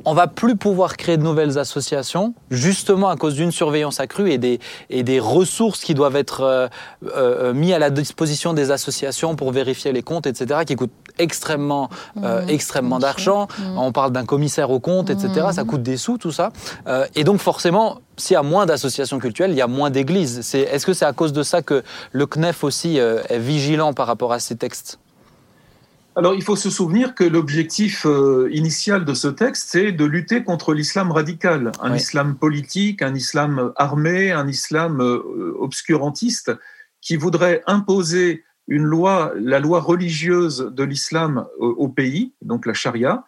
on va plus pouvoir créer de nouvelles associations, justement à cause d'une surveillance accrue et des, et des ressources qui doivent être euh, euh, mis à la disposition des associations pour vérifier les comptes, etc., qui coûtent extrêmement, euh, mmh. extrêmement d'argent. Mmh. On parle d'un commissaire aux comptes, etc., mmh. ça coûte des sous, tout ça. et donc forcément, s'il y a moins d'associations culturelles, il y a moins d'églises. Est-ce que c'est à cause de ça que le CNEF aussi est vigilant par rapport à ces textes? Alors, il faut se souvenir que l'objectif euh, initial de ce texte, c'est de lutter contre l'islam radical, un islam politique, un islam armé, un islam euh, obscurantiste, qui voudrait imposer une loi, la loi religieuse de l'islam au, pays, donc la charia.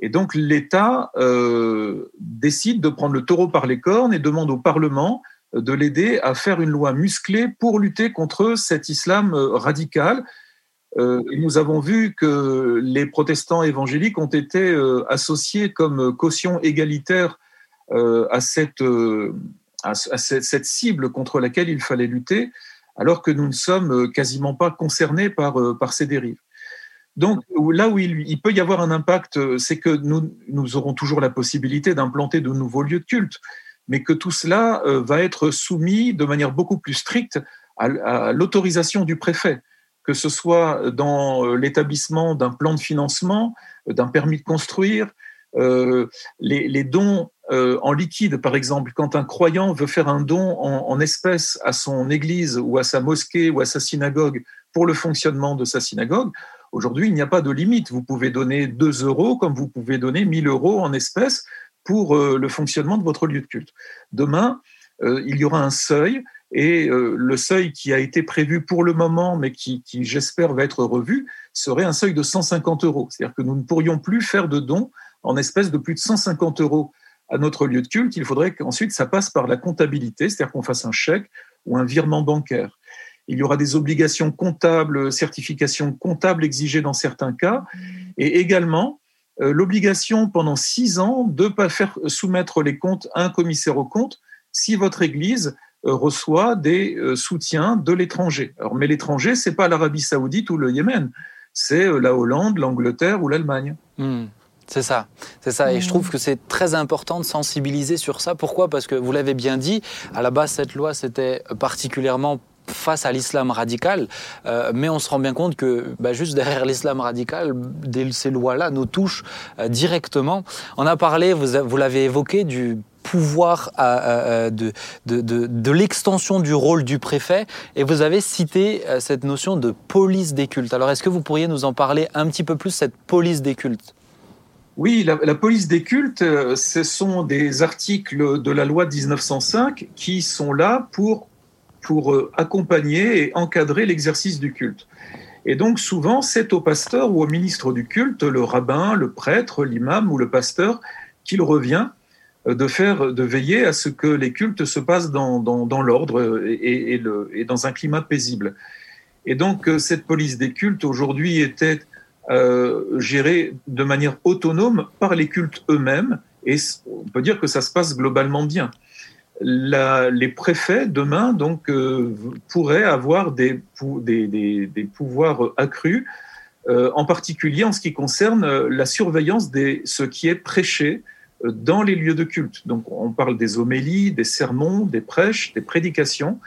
Et donc, l'État euh, décide de prendre le taureau par les cornes et demande au Parlement de l'aider à faire une loi musclée pour lutter contre cet islam radical euh, nous avons vu que les protestants évangéliques ont été euh, associés comme caution égalitaire euh, à, cette, à, cette, cible contre laquelle il fallait lutter, alors que nous ne sommes quasiment pas concernés par, par ces dérives. Donc là où il, il peut y avoir un impact, c'est que nous, nous aurons toujours la possibilité d'implanter de nouveaux lieux de culte, mais que tout cela va être soumis de manière beaucoup plus stricte à l'autorisation du préfet que ce soit dans euh, l'établissement d'un plan de financement, euh, d'un permis de construire, euh, les, dons en liquide, par exemple, quand un croyant veut faire un don en, espèces à son église ou à sa mosquée ou à sa synagogue pour le fonctionnement de sa synagogue, aujourd'hui, il n'y a pas de limite. Vous pouvez donner 2 euros comme vous pouvez donner 1000 euros en espèces pour le fonctionnement de votre lieu de culte. Demain, il y aura un seuil et euh, le seuil qui a été prévu pour le moment, mais qui, j'espère va être revu, serait un seuil de 150 euros. C'est-à-dire que nous ne pourrions plus faire de dons en espèces de plus de 150 euros à notre lieu de culte. Il faudrait qu'ensuite ça passe par la comptabilité, c'est-à-dire qu'on fasse un chèque ou un virement bancaire. Il y aura des obligations comptables, certifications comptables exigées dans certains cas, et également euh, l'obligation pendant six ans de ne pas faire soumettre les comptes à un commissaire aux comptes si votre Église reçoit des euh, soutiens de l'étranger. Mais l'étranger, c'est pas l'Arabie Saoudite ou le Yémen, c'est euh, la Hollande, l'Angleterre ou l'Allemagne. Hmm. C'est ça, c'est ça. Et je trouve que c'est très important de sensibiliser sur ça. Pourquoi? Parce que vous l'avez bien dit, à la base, cette loi, c'était particulièrement face à l'islam radical, mais on se rend bien compte que bah, juste derrière l'islam radical, ces lois-là nous touchent directement. On a parlé, vous l'avez évoqué, du pouvoir de, de, de, l'extension du rôle du préfet. Et vous avez cité euh, cette notion de police des cultes. Alors est-ce que vous pourriez nous en parler un petit peu plus, cette police des cultes? Oui, la, police des cultes, ce sont des articles de la loi de 1905 qui sont là pour, pour accompagner et encadrer l'exercice du culte. Et donc souvent, c'est au pasteur ou au ministre du culte, le rabbin, le prêtre, l'imam ou le pasteur, qu'il revient euh, de faire, de veiller à ce que les cultes se passent dans, dans, l'ordre et, dans un climat paisible. Et donc euh, cette police des cultes aujourd'hui était euh, gérée de manière autonome par les cultes eux-mêmes, et on peut dire que ça se passe globalement bien les préfets demain donc euh, pourraient avoir des, pouvoirs accrus, euh, en particulier en ce qui concerne euh, la surveillance de ce qui est prêché dans les lieux de culte. Donc on parle des homélies, des sermons, des prêches, des prédications,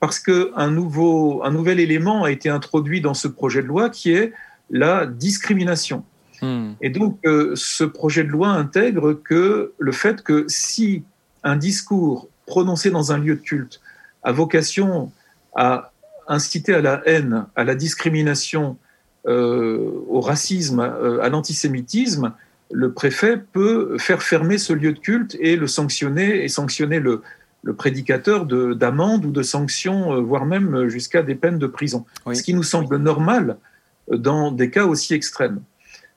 parce qu'un nouveau, un nouvel élément a été introduit dans ce projet de loi qui est la discrimination. Hmm. Et donc, ce projet de loi intègre que le fait que si un discours prononcé dans un lieu de culte a vocation à inciter à la haine, à la discrimination, euh, au racisme, euh, à l'antisémitisme, le préfet peut faire fermer ce lieu de culte et le sanctionner et sanctionner le, prédicateur d'amende ou de sanctions, euh, voire même jusqu'à des peines de prison. Ce qui nous semble normal dans des cas aussi extrêmes.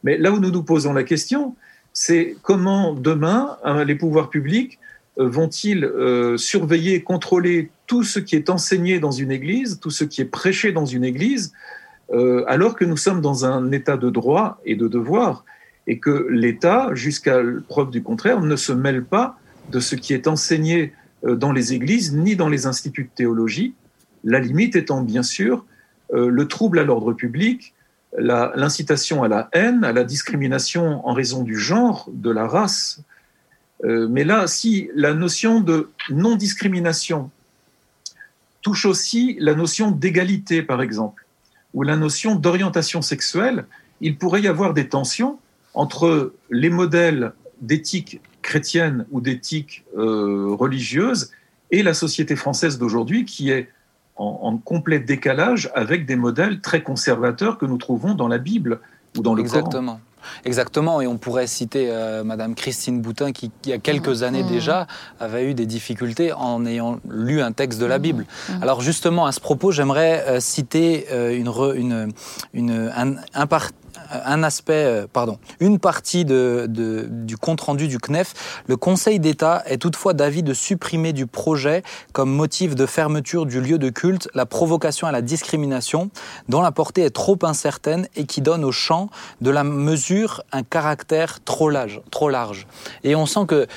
Mais là où nous nous posons la question, c'est comment demain les pouvoirs publics euh, vont-ils euh, surveiller, contrôler tout ce qui est enseigné dans une église, tout ce qui est prêché dans une église, euh, alors que nous sommes dans un état de droit et de devoir, et que l'État, jusqu'à preuve du contraire, ne se mêle pas de ce qui est enseigné dans les églises ni dans les instituts de théologie, la limite étant bien sûr le trouble à l'ordre public, l'incitation à la haine, à la discrimination en raison du genre, de la race, euh, mais là, si la notion de non-discrimination touche aussi la notion d'égalité, par exemple, ou la notion d'orientation sexuelle, il pourrait y avoir des tensions entre les modèles d'éthique chrétienne ou d'éthique euh, religieuse et la société française d'aujourd'hui qui est en, en, complet décalage avec des modèles très conservateurs que nous trouvons dans la Bible ou dans le Exactement. Exactement, et on pourrait citer euh, Madame Christine Boutin qui, il y a quelques années mmh. déjà, avait eu des difficultés en ayant lu un texte de la mmh. Bible. Mmh. Alors justement, à ce propos, j'aimerais euh, citer euh, une, une, une, un, un, un aspect, euh, pardon, une partie du compte rendu du CNEF. Le Conseil d'État est toutefois d'avis de supprimer du projet comme motif de fermeture du lieu de culte la provocation à la discrimination dont la portée est trop incertaine et qui donne au champ de la mesure un caractère trop large. Trop. Et on sent que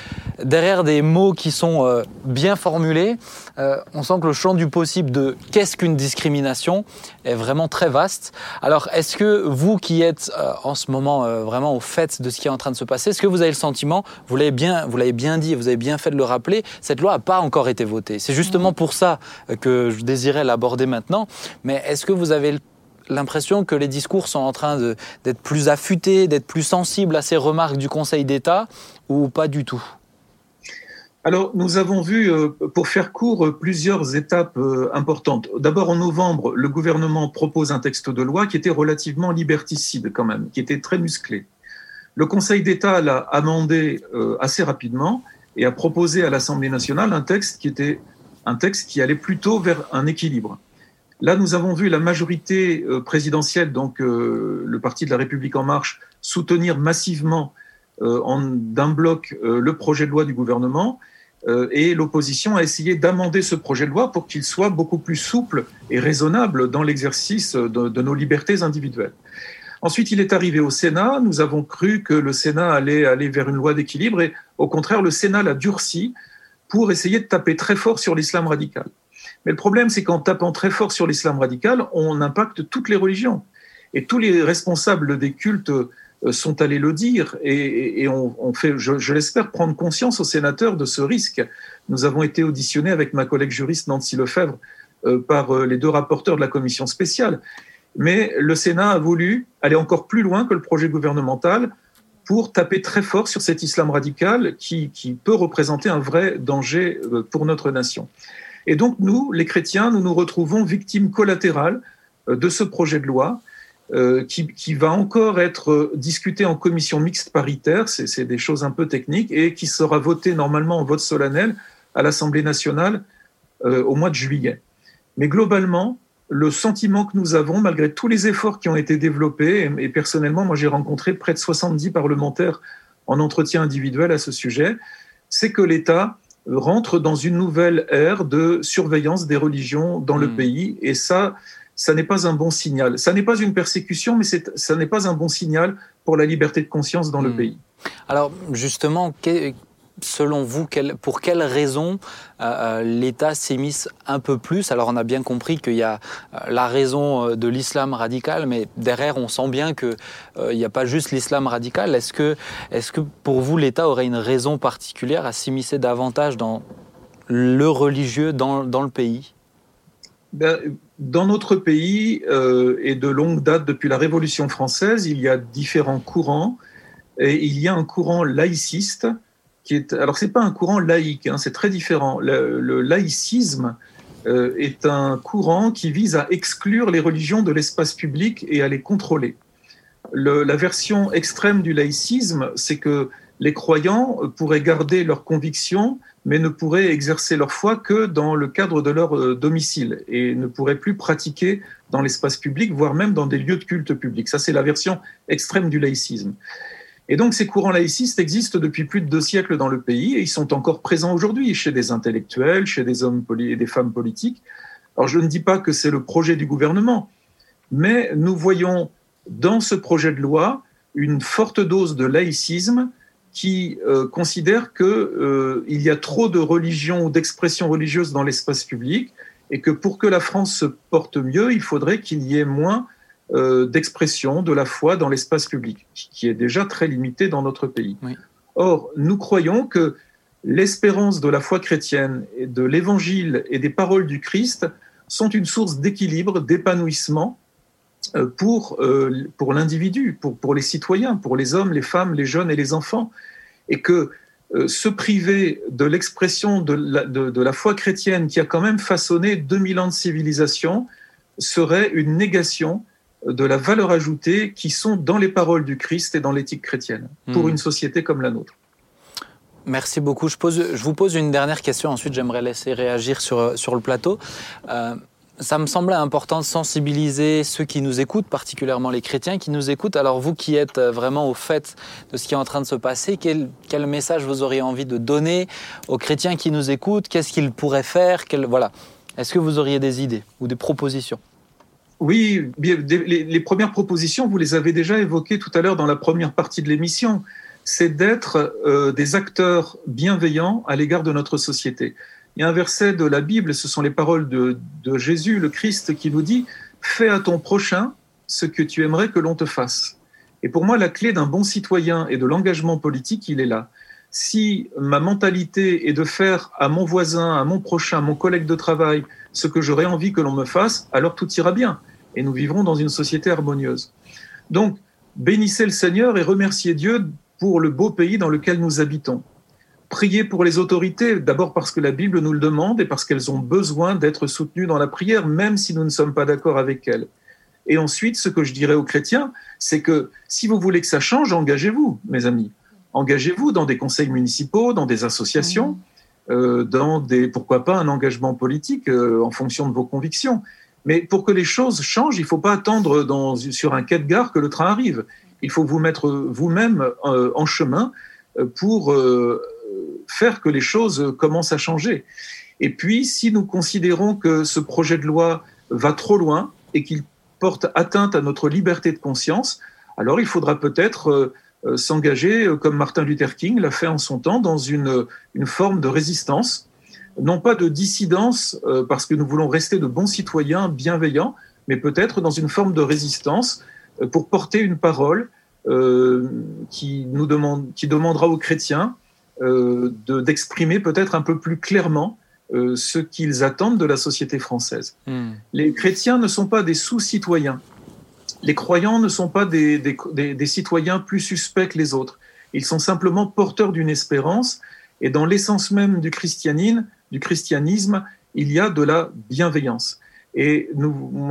derrière des mots qui sont euh, bien formulés, euh, on sent que le champ du possible de qu'est-ce qu'une discrimination est vraiment très vaste. Alors, est-ce que vous qui êtes euh, en ce moment euh, vraiment au fait de ce qui est en train de se passer, est-ce que vous avez le sentiment, vous l'avez bien, vous l'avez bien dit, vous avez bien fait de le rappeler, cette loi n'a pas encore été votée. C'est justement pour ça que je désirais l'aborder maintenant. Mais est-ce que vous avez l'impression que les discours sont en train d'être plus affûtés, d'être plus sensibles à ces remarques du Conseil d'État ou pas du tout? Alors, nous avons vu, euh, pour faire court, plusieurs étapes euh, importantes. D'abord, en novembre, le gouvernement propose un texte de loi qui était relativement liberticide quand même, qui était très musclé. Le Conseil d'État l'a amendé euh, assez rapidement et a proposé à l'Assemblée nationale un texte qui était un texte qui allait plutôt vers un équilibre. Là, nous avons vu la majorité présidentielle, donc le Parti de la République en marche, soutenir massivement d'un bloc le projet de loi du gouvernement euh, et l'opposition a essayé d'amender ce projet de loi pour qu'il soit beaucoup plus souple et raisonnable dans l'exercice de, nos libertés individuelles. Ensuite, il est arrivé au Sénat. Nous avons cru que le Sénat allait aller vers une loi d'équilibre et au contraire, le Sénat l'a durci pour essayer de taper très fort sur l'islam radical. Mais le problème, c'est qu'en tapant très fort sur l'islam radical, on impacte toutes les religions. Et tous les responsables des cultes euh, sont allés le dire et, on, fait, je, l'espère, prendre conscience aux sénateurs de ce risque. Nous avons été auditionnés avec ma collègue juriste Nancy Lefebvre euh, par euh, les deux rapporteurs de la commission spéciale. Mais le Sénat a voulu aller encore plus loin que le projet gouvernemental pour taper très fort sur cet islam radical qui peut représenter un vrai danger pour notre nation. Et donc nous, les chrétiens, nous nous retrouvons victimes collatérales de ce projet de loi euh, qui, va encore être discuté en commission mixte paritaire, c'est des choses un peu techniques, et qui sera voté normalement en vote solennel à l'Assemblée nationale euh, au mois de juillet. Mais globalement, le sentiment que nous avons, malgré tous les efforts qui ont été développés, et, personnellement, moi j'ai rencontré près de 70 parlementaires en entretien individuel à ce sujet, c'est que l'État rentre dans une nouvelle ère de surveillance des religions dans le hmm. pays, et ça, ça n'est pas un bon signal. Ça n'est pas une persécution, mais ça n'est pas un bon signal pour la liberté de conscience dans le hmm. pays. Alors justement, selon vous, pour quelles raisons euh, euh, l'État s'immisce un peu plus? Alors on a bien compris qu'il y a euh, la raison de l'islam radical, mais derrière on sent bien qu'il n'y a pas juste l'islam radical. Est-ce que, est que pour vous l'État aurait une raison particulière à s'immiscer davantage dans le religieux dans, dans le pays? Ben, dans notre pays, euh, et de longue date depuis la Révolution française, il y a différents courants. Et il y a un courant laïciste qui est. Alors, ce n'est pas un courant laïque, hein, c'est très différent. Le, laïcisme euh, est un courant qui vise à exclure les religions de l'espace public et à les contrôler. Le, la version extrême du laïcisme, c'est que les croyants pourraient garder leurs convictions mais ne pourraient exercer leur foi que dans le cadre de leur euh, domicile et ne pourraient plus pratiquer dans l'espace public, voire même dans des lieux de culte public. Ça, c'est la version extrême du laïcisme. Et donc, ces courants laïcistes existent depuis plus de deux siècles dans le pays et ils sont encore présents aujourd'hui chez des intellectuels, chez des hommes et des femmes politiques. Alors, je ne dis pas que c'est le projet du gouvernement, mais nous voyons dans ce projet de loi une forte dose de laïcisme qui euh, considère qu'il euh, y a trop de religions ou d'expressions religieuses dans l'espace public et que pour que la France se porte mieux, il faudrait qu'il y ait moins euh, d'expression de la foi dans l'espace public, qui est déjà très limité dans notre pays. Or, nous croyons que l'espérance de la foi chrétienne et de l'évangile et des paroles du Christ sont une source d'équilibre, d'épanouissement pour, euh, pour l'individu, pour, pour les citoyens, pour les hommes, les femmes, les jeunes et les enfants. Et que euh, se priver de l'expression de la, de, la foi chrétienne qui a quand même façonné 2000 ans de civilisation serait une négation de la valeur ajoutée qui sont dans les paroles du Christ et dans l'éthique chrétienne pour hmm. une société comme la nôtre. Merci beaucoup. Je, pose, je vous pose une dernière question, ensuite j'aimerais laisser réagir sur, sur le plateau ça me semblait important de sensibiliser ceux qui nous écoutent, particulièrement les chrétiens qui nous écoutent. Alors vous qui êtes euh, vraiment au fait de ce qui est en train de se passer, quel, message vous auriez envie de donner aux chrétiens qui nous écoutent? Qu'est-ce qu'ils pourraient faire? Voilà. Est-ce que vous auriez des idées ou des propositions? Oui, les, premières propositions, vous les avez déjà évoquées tout à l'heure dans la première partie de l'émission. C'est d'être euh, des acteurs bienveillants à l'égard de notre société. A un verset de la Bible, ce sont les paroles de, Jésus, le Christ, qui nous dit Fais à ton prochain ce que tu aimerais que l'on te fasse. Et pour moi, la clé d'un bon citoyen et de l'engagement politique, il est là. Si ma mentalité est de faire à mon voisin, à mon prochain, à mon collègue de travail, ce que j'aurais envie que l'on me fasse, alors tout ira bien. Et nous vivrons dans une société harmonieuse. Donc, bénissez le Seigneur et remerciez Dieu pour le beau pays dans lequel nous habitons prier pour les autorités, d'abord parce que la Bible nous le demande et parce qu'elles ont besoin d'être soutenues dans la prière, même si nous ne sommes pas d'accord avec elles. Et ensuite, ce que je dirais aux chrétiens, c'est que si vous voulez que ça change, engagez-vous, mes amis. Engagez-vous dans des conseils municipaux, dans des associations, mmh. euh, dans des, pourquoi pas, un engagement politique euh, en fonction de vos convictions. Mais pour que les choses changent, il ne faut pas attendre dans, sur un quai de gare que le train arrive. Il faut vous mettre vous-même euh, en chemin pour faire que les choses commencent à changer. Et puis, si nous considérons que ce projet de loi va trop loin et qu'il porte atteinte à notre liberté de conscience, alors il faudra peut-être euh, euh, s'engager, euh, comme Martin Luther King l'a fait en son temps, dans une, une forme de résistance, non pas de dissidence, parce que nous voulons rester de bons citoyens bienveillants, mais peut-être dans une forme de résistance pour porter une parole qui, nous demande, qui demandera aux chrétiens euh, d'exprimer peut-être un peu plus clairement euh, ce qu'ils attendent de la société française. Hmm. Les chrétiens ne sont pas des sous-citoyens. Les croyants ne sont pas des, des, citoyens plus suspects que les autres. Ils sont simplement porteurs d'une espérance. Et dans l'essence même du christianisme, du christianisme, il y a de la bienveillance. Et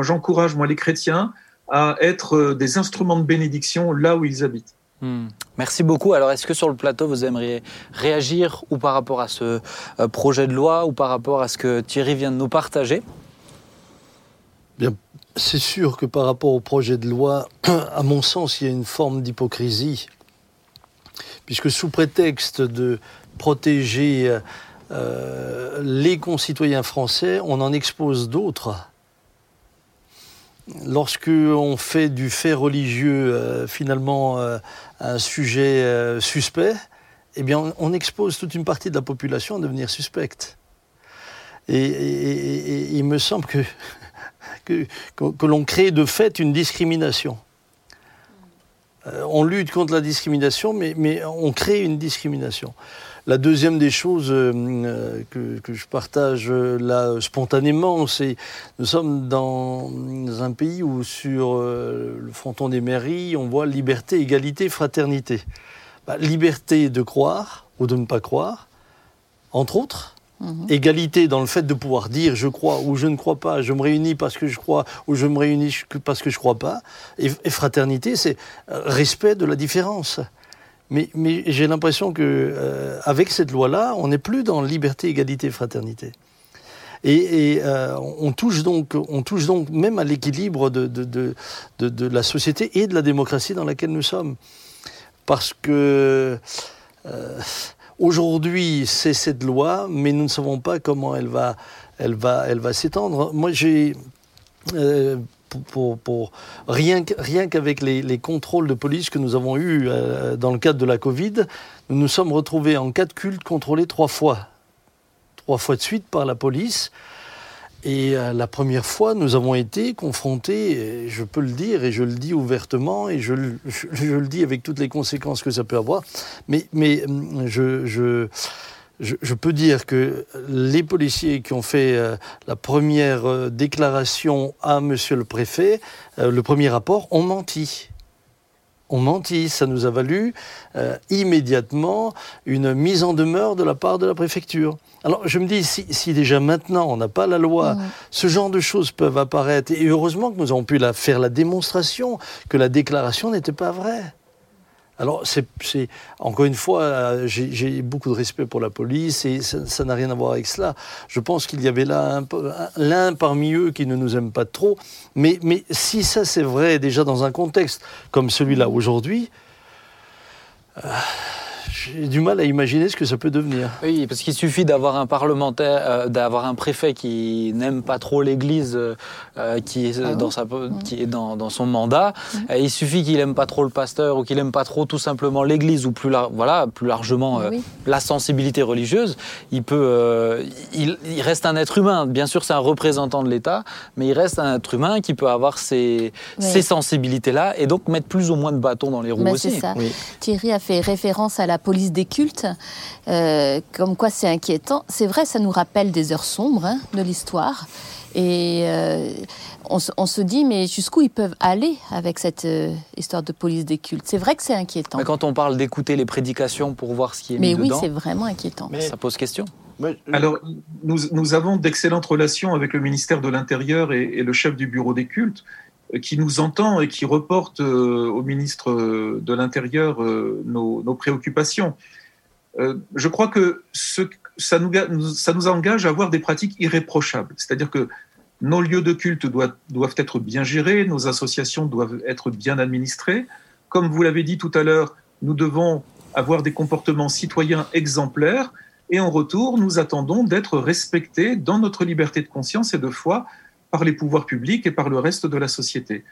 j'encourage moi les chrétiens à être des instruments de bénédiction là où ils habitent. Hmm. Merci beaucoup. Alors, est-ce que sur le plateau, vous aimeriez réagir ou par rapport à ce euh, projet de loi ou par rapport à ce que Thierry vient de nous partager? Bien, c'est sûr que par rapport au projet de loi, <clears throat> à mon sens, il y a une forme d'hypocrisie, puisque sous prétexte de protéger euh, les concitoyens français, on en expose d'autres lorsque on fait du fait religieux euh, finalement euh, un sujet euh, suspect, eh bien, on, expose toute une partie de la population à devenir suspecte. Et, il me semble <laughs> que, l'on crée de fait une discrimination. on lutte contre la discrimination, mais on crée une discrimination. La deuxième des choses euh, euh, que, je partage euh, là spontanément, c'est nous sommes dans un pays où sur le fronton des mairies, on voit liberté, égalité, fraternité. Bah, liberté de croire ou de ne pas croire, entre autres. Mhm. Égalité dans le fait de pouvoir dire je crois ou je ne crois pas, je me réunis parce que je crois ou je me réunis parce que je ne crois pas. et fraternité, c'est respect de la différence. Mais, j'ai l'impression que euh, avec cette loi-là, on n'est plus dans liberté, égalité, fraternité. Et, euh, on, touche donc, on touche donc même à l'équilibre de, de, la société et de la démocratie dans laquelle nous sommes. Parce que euh, aujourd'hui, c'est cette loi, mais nous ne savons pas comment elle va, elle va, elle va s'étendre. Moi, j'ai pour, rien, rien qu'avec les, contrôles de police que nous avons eus euh, dans le cadre de la Covid, nous nous sommes retrouvés en cas de culte contrôlés trois fois. Trois fois de suite par la police. Et euh, la première fois, nous avons été confrontés, je peux le dire, et je le dis ouvertement, et je, le dis avec toutes les conséquences que ça peut avoir, mais, mais hum, je je, peux dire que les policiers qui ont fait euh, la première euh, déclaration à Monsieur le Préfet, euh, le premier rapport, ont menti. Ont menti. Ça nous a valu immédiatement une mise en demeure de la part de la préfecture. Alors je me dis, si, déjà maintenant on n'a pas la loi, ce genre de choses peuvent apparaître. Et heureusement que nous avons pu la, faire la démonstration que la déclaration n'était pas vraie. Alors, c'est, encore une fois, j'ai beaucoup de respect pour la police et ça n'a rien à voir avec cela. Je pense qu'il y avait là l'un parmi eux qui ne nous aime pas trop. Mais, mais si ça c'est vrai déjà dans un contexte comme celui-là aujourd'hui, euh, j'ai du mal à imaginer ce que ça peut devenir. Oui, parce qu'il suffit d'avoir un parlementaire, euh, d'avoir un préfet qui n'aime pas trop l'Église, euh, euh, qui est, ah dans, sa, qui est dans, dans son mandat. Mmh. il suffit qu'il n'aime pas trop le pasteur ou qu'il n'aime pas trop tout simplement l'Église ou plus, voilà, plus largement la sensibilité religieuse. Il peut, il, il, reste un être humain. Bien sûr, c'est un représentant de l'État, mais il reste un être humain qui peut avoir ces, ces sensibilités-là et donc mettre plus ou moins de bâtons dans les roues aussi. Ça. Thierry a fait référence à la police des cultes, euh, comme quoi c'est inquiétant. C'est vrai, ça nous rappelle des heures sombres hein, de l'histoire. Et euh, on, se dit, mais jusqu'où ils peuvent aller avec cette euh, histoire de police des cultes? C'est vrai que c'est inquiétant. Mais quand on parle d'écouter les prédications pour voir ce qui est mais mis oui, c'est vraiment inquiétant. Mais ça pose question. Alors, nous, nous avons d'excellentes relations avec le ministère de l'Intérieur et, et, le chef du bureau des cultes qui nous entend et qui reporte euh, au ministre euh, de l'Intérieur euh, nos, préoccupations. je crois que ça, nous, engage à avoir des pratiques irréprochables. C'est-à-dire que nos lieux de culte doivent être bien gérés, nos associations doivent être bien administrées. Comme vous l'avez dit tout à l'heure, nous devons avoir des comportements citoyens exemplaires et en retour, nous attendons d'être respectés dans notre liberté de conscience et de foi par les pouvoirs publics et par le reste de la société.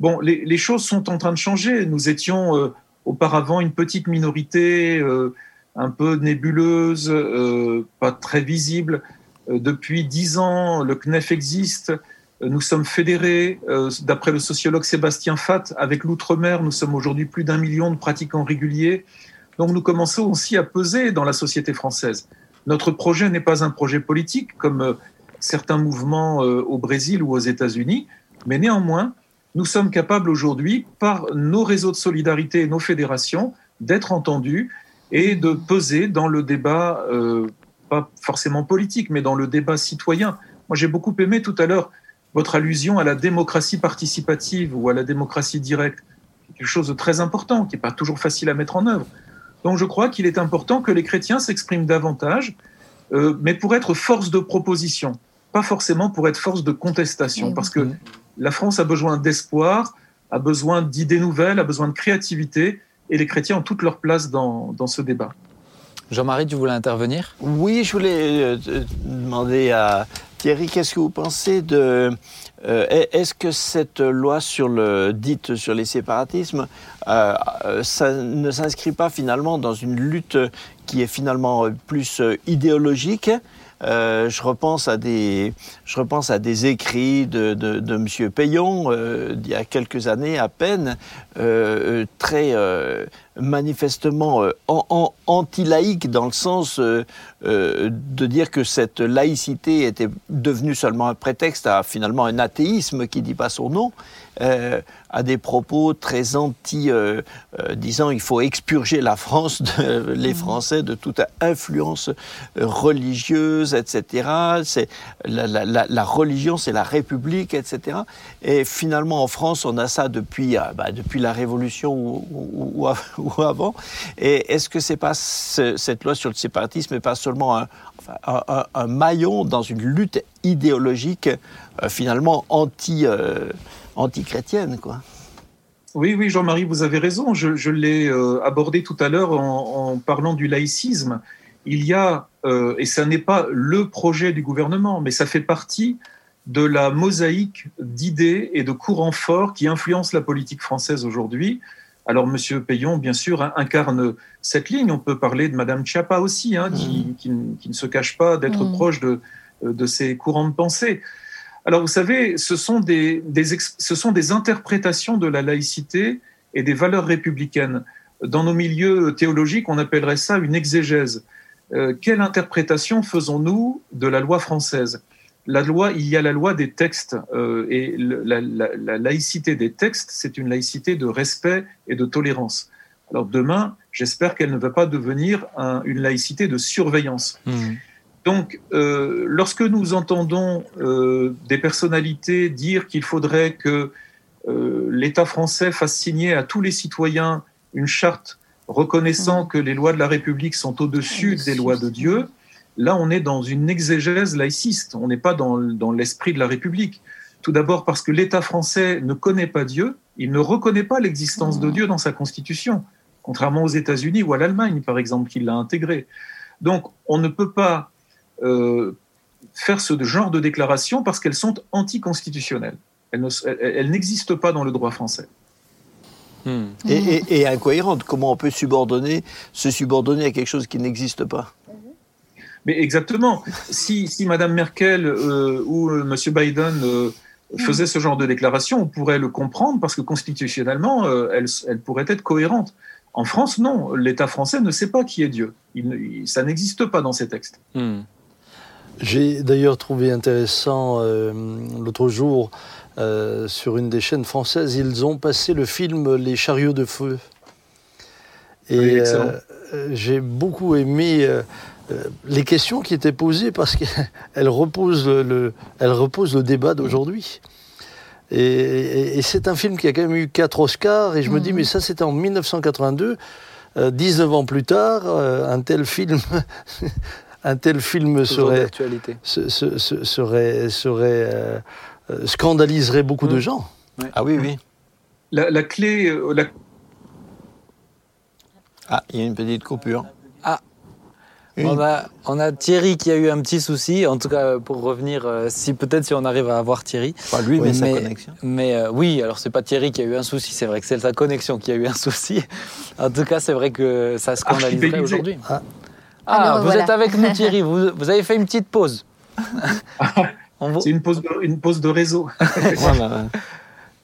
Bon, les, choses sont en train de changer. Nous étions euh, auparavant une petite minorité, euh, un peu nébuleuse, euh, pas très visible. depuis dix ans, le CNEF existe. Nous sommes fédérés. D'après le sociologue Sébastien Fatt, avec l'outre-mer, nous sommes aujourd'hui plus d'un million de pratiquants réguliers. Donc nous commençons aussi à peser dans la société française. Notre projet n'est pas un projet politique, comme certains mouvements euh, au Brésil ou aux États-Unis, mais néanmoins, nous sommes capables aujourd'hui, par nos réseaux de solidarité et nos fédérations, d'être entendus et de peser dans le débat, euh, pas forcément politique, mais dans le débat citoyen. Moi, j'ai beaucoup aimé tout à l'heure votre allusion à la démocratie participative ou à la démocratie directe, quelque chose de très important, qui n'est pas toujours facile à mettre en œuvre. Donc je crois qu'il est important que les chrétiens s'expriment davantage, euh, mais pour être force de proposition, pas forcément pour être force de contestation, parce que la France a besoin d'espoir, a besoin d'idées nouvelles, a besoin de créativité, et les chrétiens ont toute leur place dans, dans ce débat. Jean-Marie, tu voulais intervenir? Oui, je voulais euh, demander à Thierry, qu'est-ce que vous pensez de... Euh, est-ce que cette loi sur le dite sur les séparatismes, euh, ça ne s'inscrit pas finalement dans une lutte qui est finalement plus idéologique? Euh, je, repense à des, je repense à des écrits de, de, de M. Payon euh, d'il y a quelques années à peine, euh, très euh, manifestement euh, anti-laïque dans le sens euh, de dire que cette laïcité était devenue seulement un prétexte à finalement un athéisme qui dit pas son nom, à des propos très anti, disant il faut expurger la France, de, <laughs> les mmh. Français de toute influence religieuse, etc. C'est la, la, la, la religion, c'est la République, etc. Et finalement en France, on a ça depuis, bah, depuis la Révolution ou, ou, ou, avant. Et est-ce que c'est pas ce, cette loi sur le séparatisme n'est pas seulement un, maillon dans une lutte idéologique euh, finalement anti, euh, anti-chrétienne, quoi? Oui, oui, Jean-Marie, vous avez raison. Je, l'ai euh, abordé tout à l'heure en, en, parlant du laïcisme. Il y a, et ça n'est pas le projet du gouvernement, mais ça fait partie de la mosaïque d'idées et de courants forts qui influencent la politique française aujourd'hui. Alors, M. Payon, bien sûr, incarne cette ligne. On peut parler de Mme Chiappa aussi, hein, mmh. qui, qui, qui, ne se cache pas d'être mmh. proche de, de ces courants de pensée. Alors, vous savez, ce sont des, des, ce sont des interprétations de la laïcité et des valeurs républicaines. Dans nos milieux théologiques, on appellerait ça une exégèse. Euh, quelle interprétation faisons-nous de la loi française? La loi, il y a la loi des textes euh, et la, la, la, laïcité des textes, c'est une laïcité de respect et de tolérance. Alors demain, j'espère qu'elle ne va pas devenir un, une laïcité de surveillance. Mmh. Donc, euh, lorsque nous entendons euh, des personnalités dire qu'il faudrait que l'État français fasse signer à tous les citoyens une charte reconnaissant mmh. que les lois de la République sont au-dessus des lois de Dieu, Là, on est dans une exégèse laïciste, on n'est pas dans, dans l'esprit de la République. Tout d'abord parce que l'État français ne connaît pas Dieu, il ne reconnaît pas l'existence de Dieu dans sa constitution, contrairement aux États-Unis ou à l'Allemagne, par exemple, qui l'a intégré. Donc, on ne peut pas euh, faire ce genre de déclaration parce qu'elles sont anticonstitutionnelles. Elles, n'existent pas dans le droit français. Mmh. Et, et, et incohérente. Comment on peut subordonner, se subordonner à quelque chose qui n'existe pas? Mais exactement, si, si Mme Merkel euh, ou euh, M. Biden euh, faisaient ce genre de déclaration, on pourrait le comprendre parce que constitutionnellement, euh, elle, elle, pourrait être cohérente. En France, non. L'État français ne sait pas qui est Dieu. Il, il, ça n'existe pas dans ces textes. Hmm. J'ai d'ailleurs trouvé intéressant euh, l'autre jour euh, sur une des chaînes françaises, ils ont passé le film Les chariots de feu. Et oui, j'ai beaucoup aimé euh, les questions qui étaient posées parce qu'elles <laughs> reposent le, elles reposent le débat d'aujourd'hui. Et, et, et c'est un film qui a quand même eu quatre Oscars, et je mmh. me dis, mais ça c'était en 1982, euh, 19 ans plus tard, euh, un tel film, <laughs> un tel film serait, se, se, se, serait, serait euh, scandaliserait beaucoup mmh. de gens. Ouais. Ah oui, oui. La, la clé. La... Ah, il y a une petite coupure. On a, on a, Thierry qui a eu un petit souci, en tout cas pour revenir, euh, si peut-être si on arrive à avoir Thierry. Pas lui, mais, mais sa connexion. Mais euh, oui, alors c'est pas Thierry qui a eu un souci, c'est vrai que c'est sa connexion qui a eu un <laughs> souci. En tout cas, c'est vrai que ça scandaliserait aujourd'hui. Ah, ah, ah vous voilà. êtes avec nous Thierry, vous, vous, avez fait une petite pause. <laughs> c'est une pause, de, une pause de réseau. <laughs> voilà.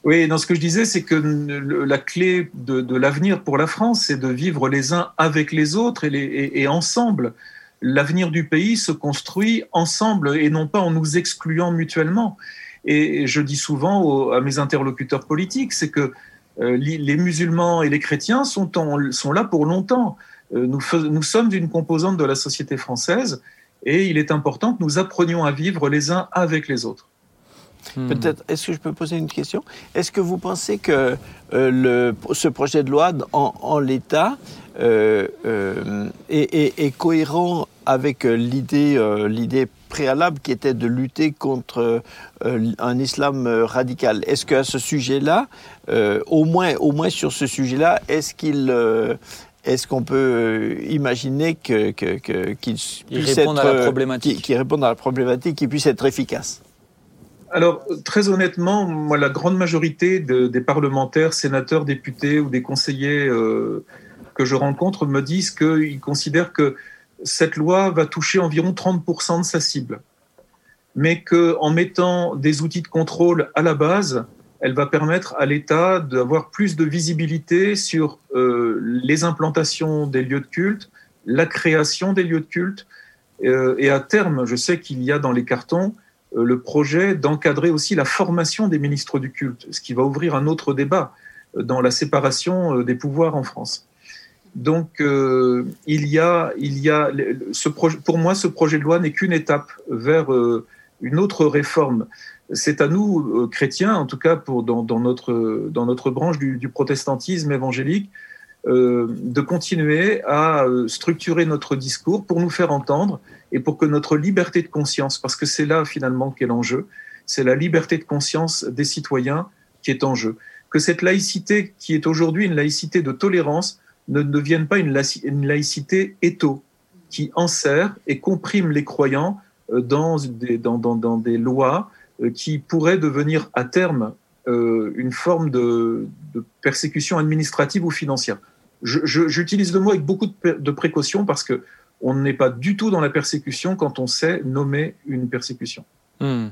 Oui, dans ce que je disais, c'est que la clé de, l'avenir pour la France, c'est de vivre les uns avec les autres et, ensemble. L'avenir du pays se construit ensemble et non pas en nous excluant mutuellement. Et je dis souvent à mes interlocuteurs politiques, c'est que euh, les musulmans et les chrétiens sont, en, sont là pour longtemps. Euh, nous, nous sommes une composante de la société française et il est important que nous apprenions à vivre les uns avec les autres. Hmm. Peut-être, est-ce que je peux poser une question? Est-ce que vous pensez que euh, le, ce projet de loi en, en l'état euh, euh, est, est- est cohérent avec l'idée, l'idée préalable qui était de lutter contre un islam radical? Est-ce qu'à ce sujet-là, au, moins, au moins sur ce sujet-là, est-ce qu'il... est-ce qu'on peut imaginer que, que, que- qu'il Il puisse répond à être, la problématique. qui, qui répond à la problématique, qui puisse être efficace? Alors, très honnêtement, moi, la grande majorité de- des parlementaires, sénateurs, députés ou des conseillers euh, que je rencontre me disent qu'ils considèrent que cette loi va toucher environ 30% de sa cible, mais qu'en mettant des outils de contrôle à la base, elle va permettre à l'État d'avoir plus de visibilité sur euh, les implantations des lieux de culte, la création des lieux de culte, euh, et à terme, je sais qu'il y a dans les cartons le projet d'encadrer aussi la formation des ministres du culte, ce qui va ouvrir un autre débat euh, dans la séparation euh, des pouvoirs en France. Donc, euh, il y a, il y a pour moi, ce projet de loi n'est qu'une étape vers euh, une autre réforme. C'est à nous, euh, chrétiens, en tout cas dans, notre, dans notre branche du, protestantisme évangélique, euh, de continuer à euh, structurer notre discours pour nous faire entendre et pour que notre liberté de conscience, parce que c'est là finalement qu'est l'enjeu, c'est la liberté de conscience des citoyens qui est en jeu. Que cette laïcité, qui est aujourd'hui une laïcité de tolérance, ne devienne pas une, laïci- une laïcité étau, qui enserre et comprime les croyants euh, dans des, lois euh, qui pourraient devenir à terme euh, une forme de, persécution administrative ou financière. J'utilise le mot avec beaucoup de, de précaution parce que on n'est pas du tout dans la persécution quand on sait nommer une persécution. Hmm.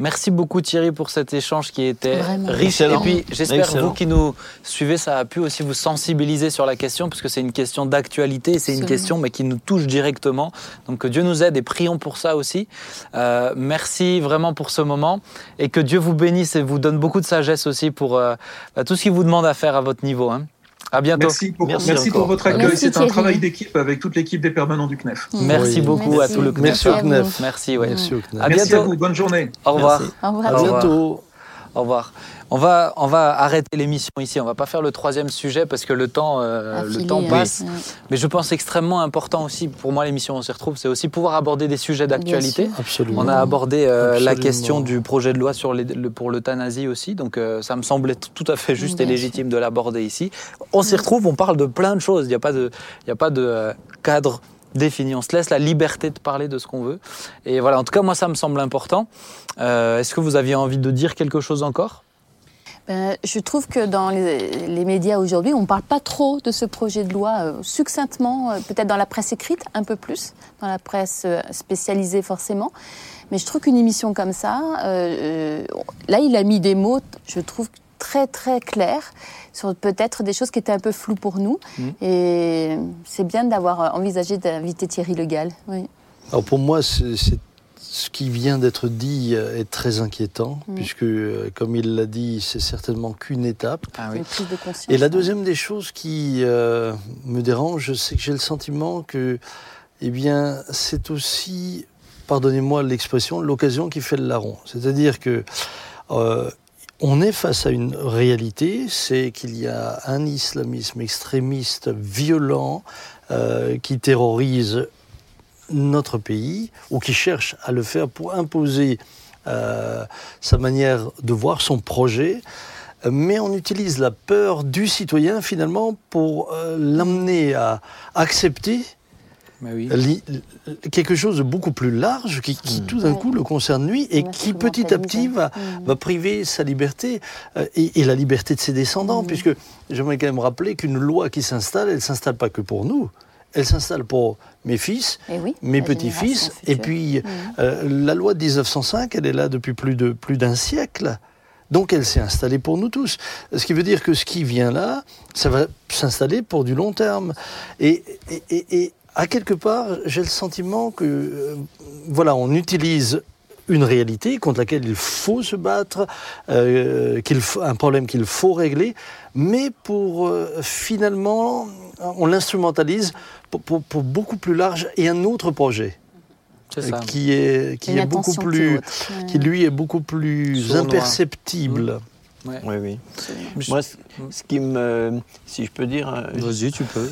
Merci beaucoup Thierry pour cet échange qui était Vraiment. riche. Excellent. Et puis j'espère Excellent. vous qui nous suivez, ça a pu aussi vous sensibiliser sur la question, parce que c'est une question d'actualité, c'est une question mais qui nous touche directement. Donc que Dieu nous aide et prions pour ça aussi. Euh, merci vraiment pour ce moment et que Dieu vous bénisse et vous donne beaucoup de sagesse aussi pour euh, bah, tout ce qu'il vous demande à faire à votre niveau. hein. À bientôt. Merci pour, Merci merci votre accueil. Merci, C'est un travail d'équipe avec toute l'équipe des permanents du CNEF. Merci Oui. beaucoup à Merci. tout le CNEF. Merci au à vous. CNEF. Merci, ouais. Merci au CNEF. À Merci à bientôt. vous. Bonne journée. Au revoir. Merci. Au revoir. À Au revoir. bientôt. Au revoir. On va, on va arrêter l'émission ici. On va pas faire le troisième sujet parce que le temps, euh, le temps hein. passe. Ouais. Mais je pense extrêmement important aussi pour moi l'émission On s'y retrouve, c'est aussi pouvoir aborder des sujets d'actualité. On a abordé euh, la question du projet de loi sur les- le, pour l'euthanasie aussi, donc euh, ça me semblait tout à fait juste et légitime de l'aborder ici. On s'y retrouve, on parle de plein de choses. Il n'y a pas de, il y a pas de euh, cadre défini. On se laisse la liberté de parler de ce qu'on veut. Et voilà, en tout cas, moi, ça me semble important. Euh, Est-ce que vous aviez envie de dire quelque chose encore? Ben, je trouve que dans les, les médias aujourd'hui, on ne parle pas trop de ce projet de loi euh, succinctement, euh, peut-être dans la presse écrite un peu plus, dans la presse euh, spécialisée forcément. Mais je trouve qu'une émission comme ça, euh, euh, là, il a mis des mots, je trouve, très très clairs sur peut-être des choses qui étaient un peu floues pour nous. Mhm. Et c'est bien d'avoir envisagé d'inviter Thierry Le Gall. Oui. Alors pour moi, c'est- ce qui vient d'être dit euh, est très inquiétant, Mm. puisque, euh, comme il l'a dit, c'est certainement qu'une étape. Ah Une prise de conscience. Et la deuxième des choses qui euh, me dérange, c'est que j'ai le sentiment que, eh bien, c'est aussi, pardonnez-moi l'expression, l'occasion qui fait le larron. C'est-à-dire que euh, on est face à une réalité, c'est qu'il y a un islamisme extrémiste violent euh, qui terrorise notre pays ou qui cherche à le faire pour imposer euh, sa manière de voir son projet mais on utilise la peur du citoyen finalement pour euh, l'amener à accepter Mais oui. li- quelque chose de beaucoup plus large qui, qui, tout d'un coup le concerne lui et qui petit à petit va, Mm. va priver sa liberté euh, et, et la liberté de ses descendants, Mhm. puisque j'aimerais quand même rappeler qu'une loi qui s'installe, elle s'installe pas que pour nous, elle s'installe pour mes fils, Et oui, mes petits-fils, et puis Mm. euh, la loi de 1905, elle est là depuis plus de plus d'un siècle. Donc elle s'est installée pour nous tous. Ce qui veut dire que ce qui vient là, ça va s'installer pour du long terme. Et, et, et- et à quelque part, j'ai le sentiment que, euh, voilà, on utilise une réalité contre laquelle il faut se battre, euh, qu'il faut- un problème qu'il faut régler, mais pour euh, finalement, on l'instrumentalise pour, pour- pour beaucoup plus large et un autre projet. C'est ça. qui est, qui Une est beaucoup plus, qui lui est beaucoup plus Sournois. imperceptible. Ouais. Oui, oui. Moi, ce, ce qui me. Si je peux dire. euh, Vas-y, tu peux.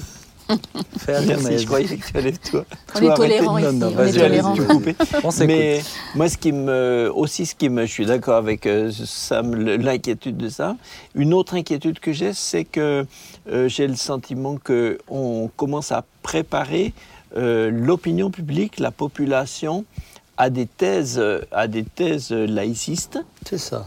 <laughs> Je croyais que tu allais toi. On toi est tolérant de- non, ici. non, on vas-y, est tolérant. couper. <laughs> On. Mais moi, ce qui me. Aussi, ce qui me. Je suis d'accord avec euh, Sam, l'inquiétude de ça. Une autre inquiétude que j'ai, c'est que euh, j'ai le sentiment qu'on commence à préparer euh, l'opinion publique, la population, à des thèses, à des thèses laïcistes. C'est ça.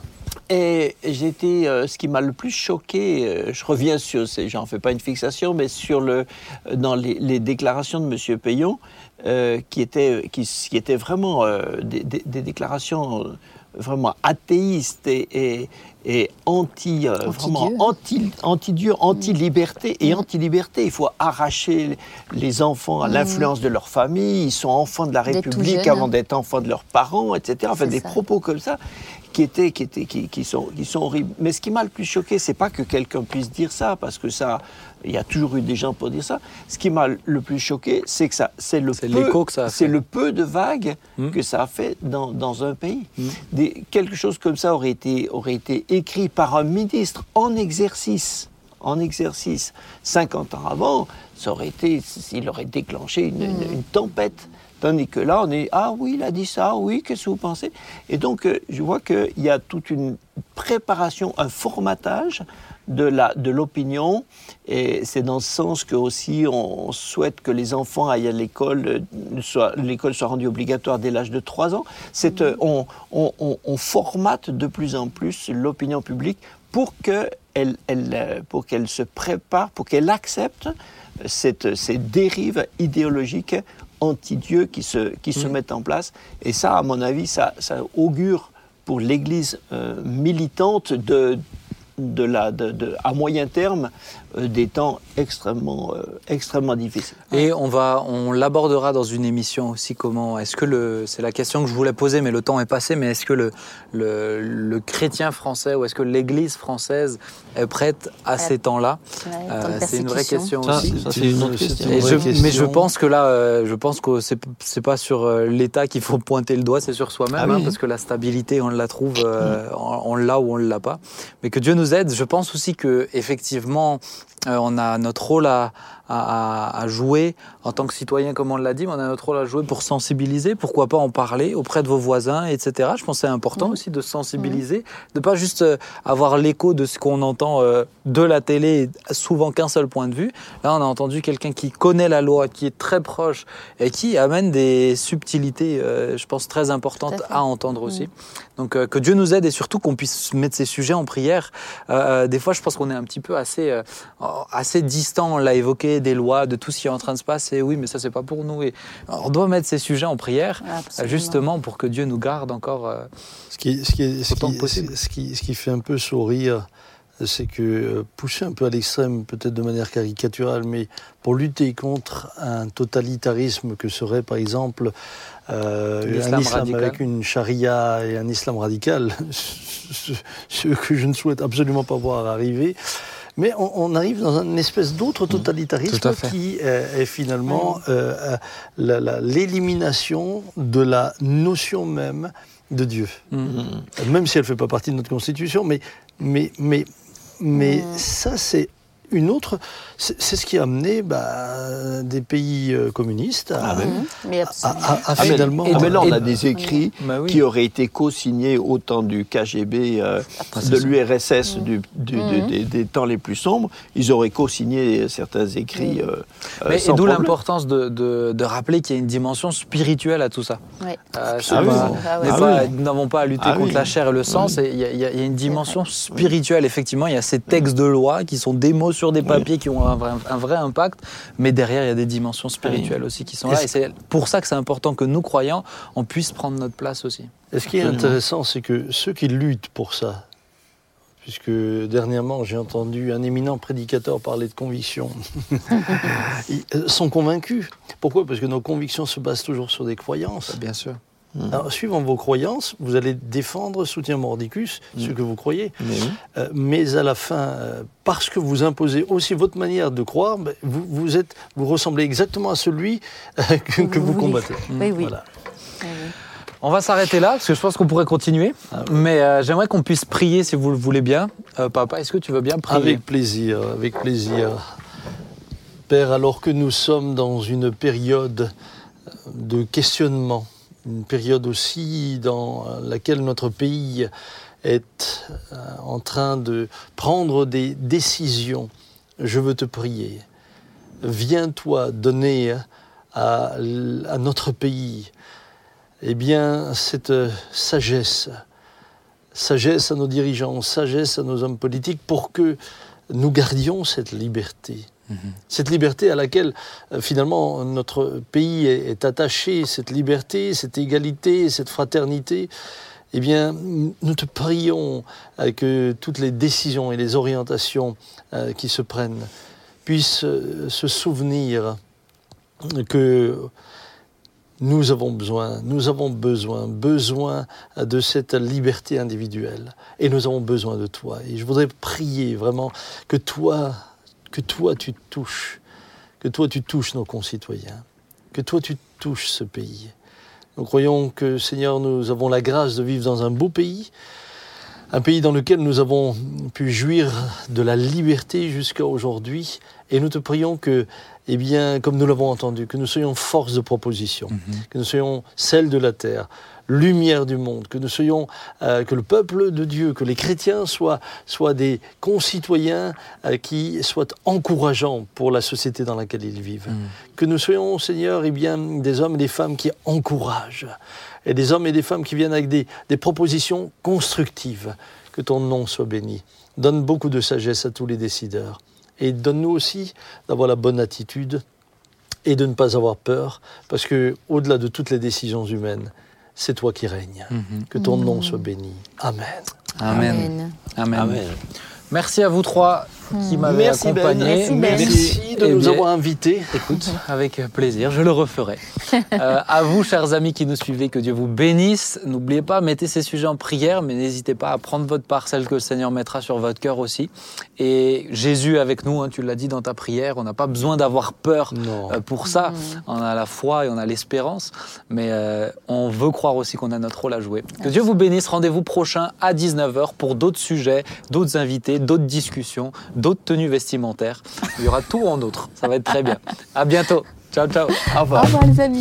Et été, euh, ce qui m'a le plus choqué, euh, je reviens sur, j'en fais pas une fixation, mais sur le, euh, dans les, les déclarations de Monsieur Payon, euh, qui étaient, qui, qui étaient vraiment des, des- des déclarations vraiment athéistes et, et, et anti, euh, vraiment Anti-Dieu. anti, anti-Dieu, anti-liberté et anti-liberté. Il faut arracher les enfants à l'influence de leur famille. Ils sont enfants de la République avant d'être enfants de leurs parents, etc. Enfin, des ça. propos comme ça qui étaient, qui étaient, qui, qui sont, qui sont horribles. Mais ce qui m'a le plus choqué, c'est pas que quelqu'un puisse dire ça, parce que ça, il y a toujours eu des gens pour dire ça. Ce qui m'a le plus choqué, c'est que ça, c'est le C'est peu- l'écho que ça a c'est fait. le peu de vagues Hmm. que ça a fait dans, dans un pays. Hmm. Des- quelque chose comme ça aurait été, aurait été écrit par un ministre en exercice, en exercice, 50 ans avant, ça aurait été, s'il aurait déclenché une, une- une tempête. Tandis que là, on est Ah oui, il a dit ça, oui, qu'est-ce que vous pensez? Et donc, euh, je vois qu'il y a toute une préparation, un formatage de la de l'opinion. Et c'est dans ce sens que aussi on souhaite que les enfants aillent à l'école, euh, l'école soit rendue obligatoire dès l'âge de 3 ans. Euh, on, on- formate de plus en plus l'opinion publique pour que elle, pour qu'elle se prépare, pour qu'elle accepte cette, ces dérives idéologiques anti-Dieu qui se, qui se mettent en place. Et ça, à mon avis, ça, ça augure pour l'Église euh, militante de, de la, de, de- à moyen terme des temps extrêmement, euh, extrêmement difficiles. Et on va, on l'abordera dans une émission aussi. Comment est-ce que le, c'est la question que je voulais poser, mais le temps est passé. Mais est-ce que le, le, le chrétien français ou est-ce que l'Église française est prête à ces temps-là? Ouais, Euh, temps de C'est une vraie question Ça, aussi. ça, c'est une autre c'est question. une Et vraie je- question. mais je pense que là, euh, je pense que c'est c'est pas sur euh, l'État qu'il faut pointer le doigt, c'est sur soi-même, Ah oui. hein, parce que la stabilité, on la trouve, euh, on, on l'a ou on ne l'a pas. Mais que Dieu nous aide. Je pense aussi que effectivement, euh, on a notre rôle à, à- jouer en tant que citoyen, comme on l'a dit, mais on a notre rôle à jouer pour sensibiliser. Pourquoi pas en parler auprès de vos voisins, etc. Je pense que c'est important aussi de sensibiliser, de pas juste euh, avoir l'écho de ce qu'on entend euh, de la télé, souvent qu'un seul point de vue. Là, on a entendu quelqu'un qui connaît la loi, qui est très proche et qui amène des subtilités, euh, je pense, très importantes à entendre aussi. Donc, euh, que Dieu nous aide et surtout qu'on puisse mettre ces sujets en prière. Euh, des fois, je pense qu'on est un petit peu assez, euh, assez distant. On l'a évoqué des lois, de tout ce qui est en train de se passer. Oui, mais ça, c'est pas pour nous. Et on doit mettre ces sujets en prière, euh, Absolument. justement, pour que Dieu nous garde encore. euh, Ce qui, ce qui est- ce Autant qui- que possible. ce qui- ce qui fait un peu sourire, c'est que euh, poussé un peu à l'extrême, peut-être de manière caricaturale, mais pour lutter contre un totalitarisme que serait par exemple euh, un islam radical. avec une charia et un islam radical, <laughs> ce, ce que je ne souhaite absolument pas voir arriver. Mais on, on arrive dans une espèce d'autre totalitarisme à fait. qui euh, est finalement euh, euh, la- la- l'élimination de la notion même de Dieu mm. même si elle ne fait pas partie de notre constitution, mais, mais, mais, mais ça, c'est une autre. C'est ce qui a amené bah, des pays euh, communistes à, Ah ben. Mais à- absolument. à- à Ah, mais- finalement. ah, mais là, on et- a des écrits Bah oui. qui auraient été co-signés au temps du KGB, euh, de l'URSS du- du- Mhm. des- temps les plus sombres. Ils auraient co-signé certains écrits. euh, euh, Mais, et sans d'où l'importance de, de- de rappeler qu'il y a une dimension spirituelle à tout ça. Euh, Ah oui. pas- Ah Ah pas- oui. Nous n'avons pas à lutter Ah contre oui. la chair et le sang. c'est- Il y, a- y y une dimension spirituelle, effectivement. Il y a ces textes de loi qui sont des mots sur des papiers qui ont un vrai, un vrai impact, mais derrière, il y a des dimensions spirituelles aussi qui sont là. Et c'est pour ça que c'est important que nous, croyants, on puisse prendre notre place aussi. Et ce qui est intéressant, c'est que ceux qui luttent pour ça, puisque dernièrement j'ai entendu un éminent prédicateur parler de conviction, <laughs> <laughs> ils euh, sont convaincus. Pourquoi? Parce que nos convictions se basent toujours sur des croyances. Bien sûr. Alors, suivant vos croyances, vous allez défendre, soutien mordicus, ce que vous croyez. Mais oui. Euh, mais à la fin, euh, parce que vous imposez aussi votre manière de croire, ben, vous, vous, êtes, vous ressemblez exactement à celui euh, que, <laughs> que Vous combattez. Oui, oui. Voilà. On va s'arrêter là parce que je pense qu'on pourrait continuer. Mais euh, j'aimerais qu'on puisse prier si vous le voulez bien. Euh, papa, est-ce que tu veux bien prier? Avec plaisir, avec plaisir. Père, alors que nous sommes dans une période de questionnement, une période aussi dans laquelle notre pays est euh, en train de prendre des décisions, je veux te prier. Viens-toi donner à, à notre pays eh bien, cette sagesse, sagesse à nos dirigeants, sagesse à nos hommes politiques pour que nous gardions cette liberté. Cette liberté à laquelle euh, finalement notre pays est, attaché, cette liberté, cette égalité, cette fraternité, eh bien, nous te prions euh, que toutes les décisions et les orientations euh, qui se prennent puissent se souvenir que nous avons besoin, nous avons besoin, besoin de cette liberté individuelle. Et nous avons besoin de toi. Et je voudrais prier vraiment que toi, que toi tu touches, que toi tu touches nos concitoyens, que toi tu touches ce pays. Nous croyons que, Seigneur, nous avons la grâce de vivre dans un beau pays, un pays dans lequel nous avons pu jouir de la liberté jusqu'à aujourd'hui. Et nous te prions que eh bien, comme nous l'avons entendu, que nous soyons force de proposition, mhm. que nous soyons celle de la terre, lumière du monde, que nous soyons, euh, que le peuple de Dieu, que les chrétiens soient, soient des concitoyens euh, qui soient encourageants pour la société dans laquelle ils vivent. Mhm. Que nous soyons, Seigneur, eh bien, des hommes et des femmes qui encouragent, et des hommes et des femmes qui viennent avec des, des propositions constructives. Que ton nom soit béni. Donne beaucoup de sagesse à tous les décideurs. Et donne-nous aussi d'avoir la bonne attitude et de ne pas avoir peur, parce que au-delà de toutes les décisions humaines, c'est toi qui règnes. Mhm. Que ton nom soit béni. Amen. Amen. Amen. Merci à vous trois qui m'avez ben. accompagné. Merci, de nous avoir invités. Écoute, avec plaisir, je le referai. <laughs> Euh, à vous, chers amis qui nous suivez, que Dieu vous bénisse. N'oubliez pas, mettez ces sujets en prière, mais n'hésitez pas à prendre votre part, celle que le Seigneur mettra sur votre cœur aussi. Et Jésus avec nous, hein, tu l'as dit dans ta prière, on n'a pas besoin d'avoir peur euh, pour ça. On a la foi et on a l'espérance, mais euh, on veut croire aussi qu'on a notre rôle à jouer. Que Dieu vous bénisse. Rendez-vous prochain à 19h pour d'autres sujets, d'autres invités, d'autres discussions d'autres tenues vestimentaires. Il y aura tout en outre. Ça va être très bien. À bientôt. Ciao, ciao. Au revoir. Au revoir les amis.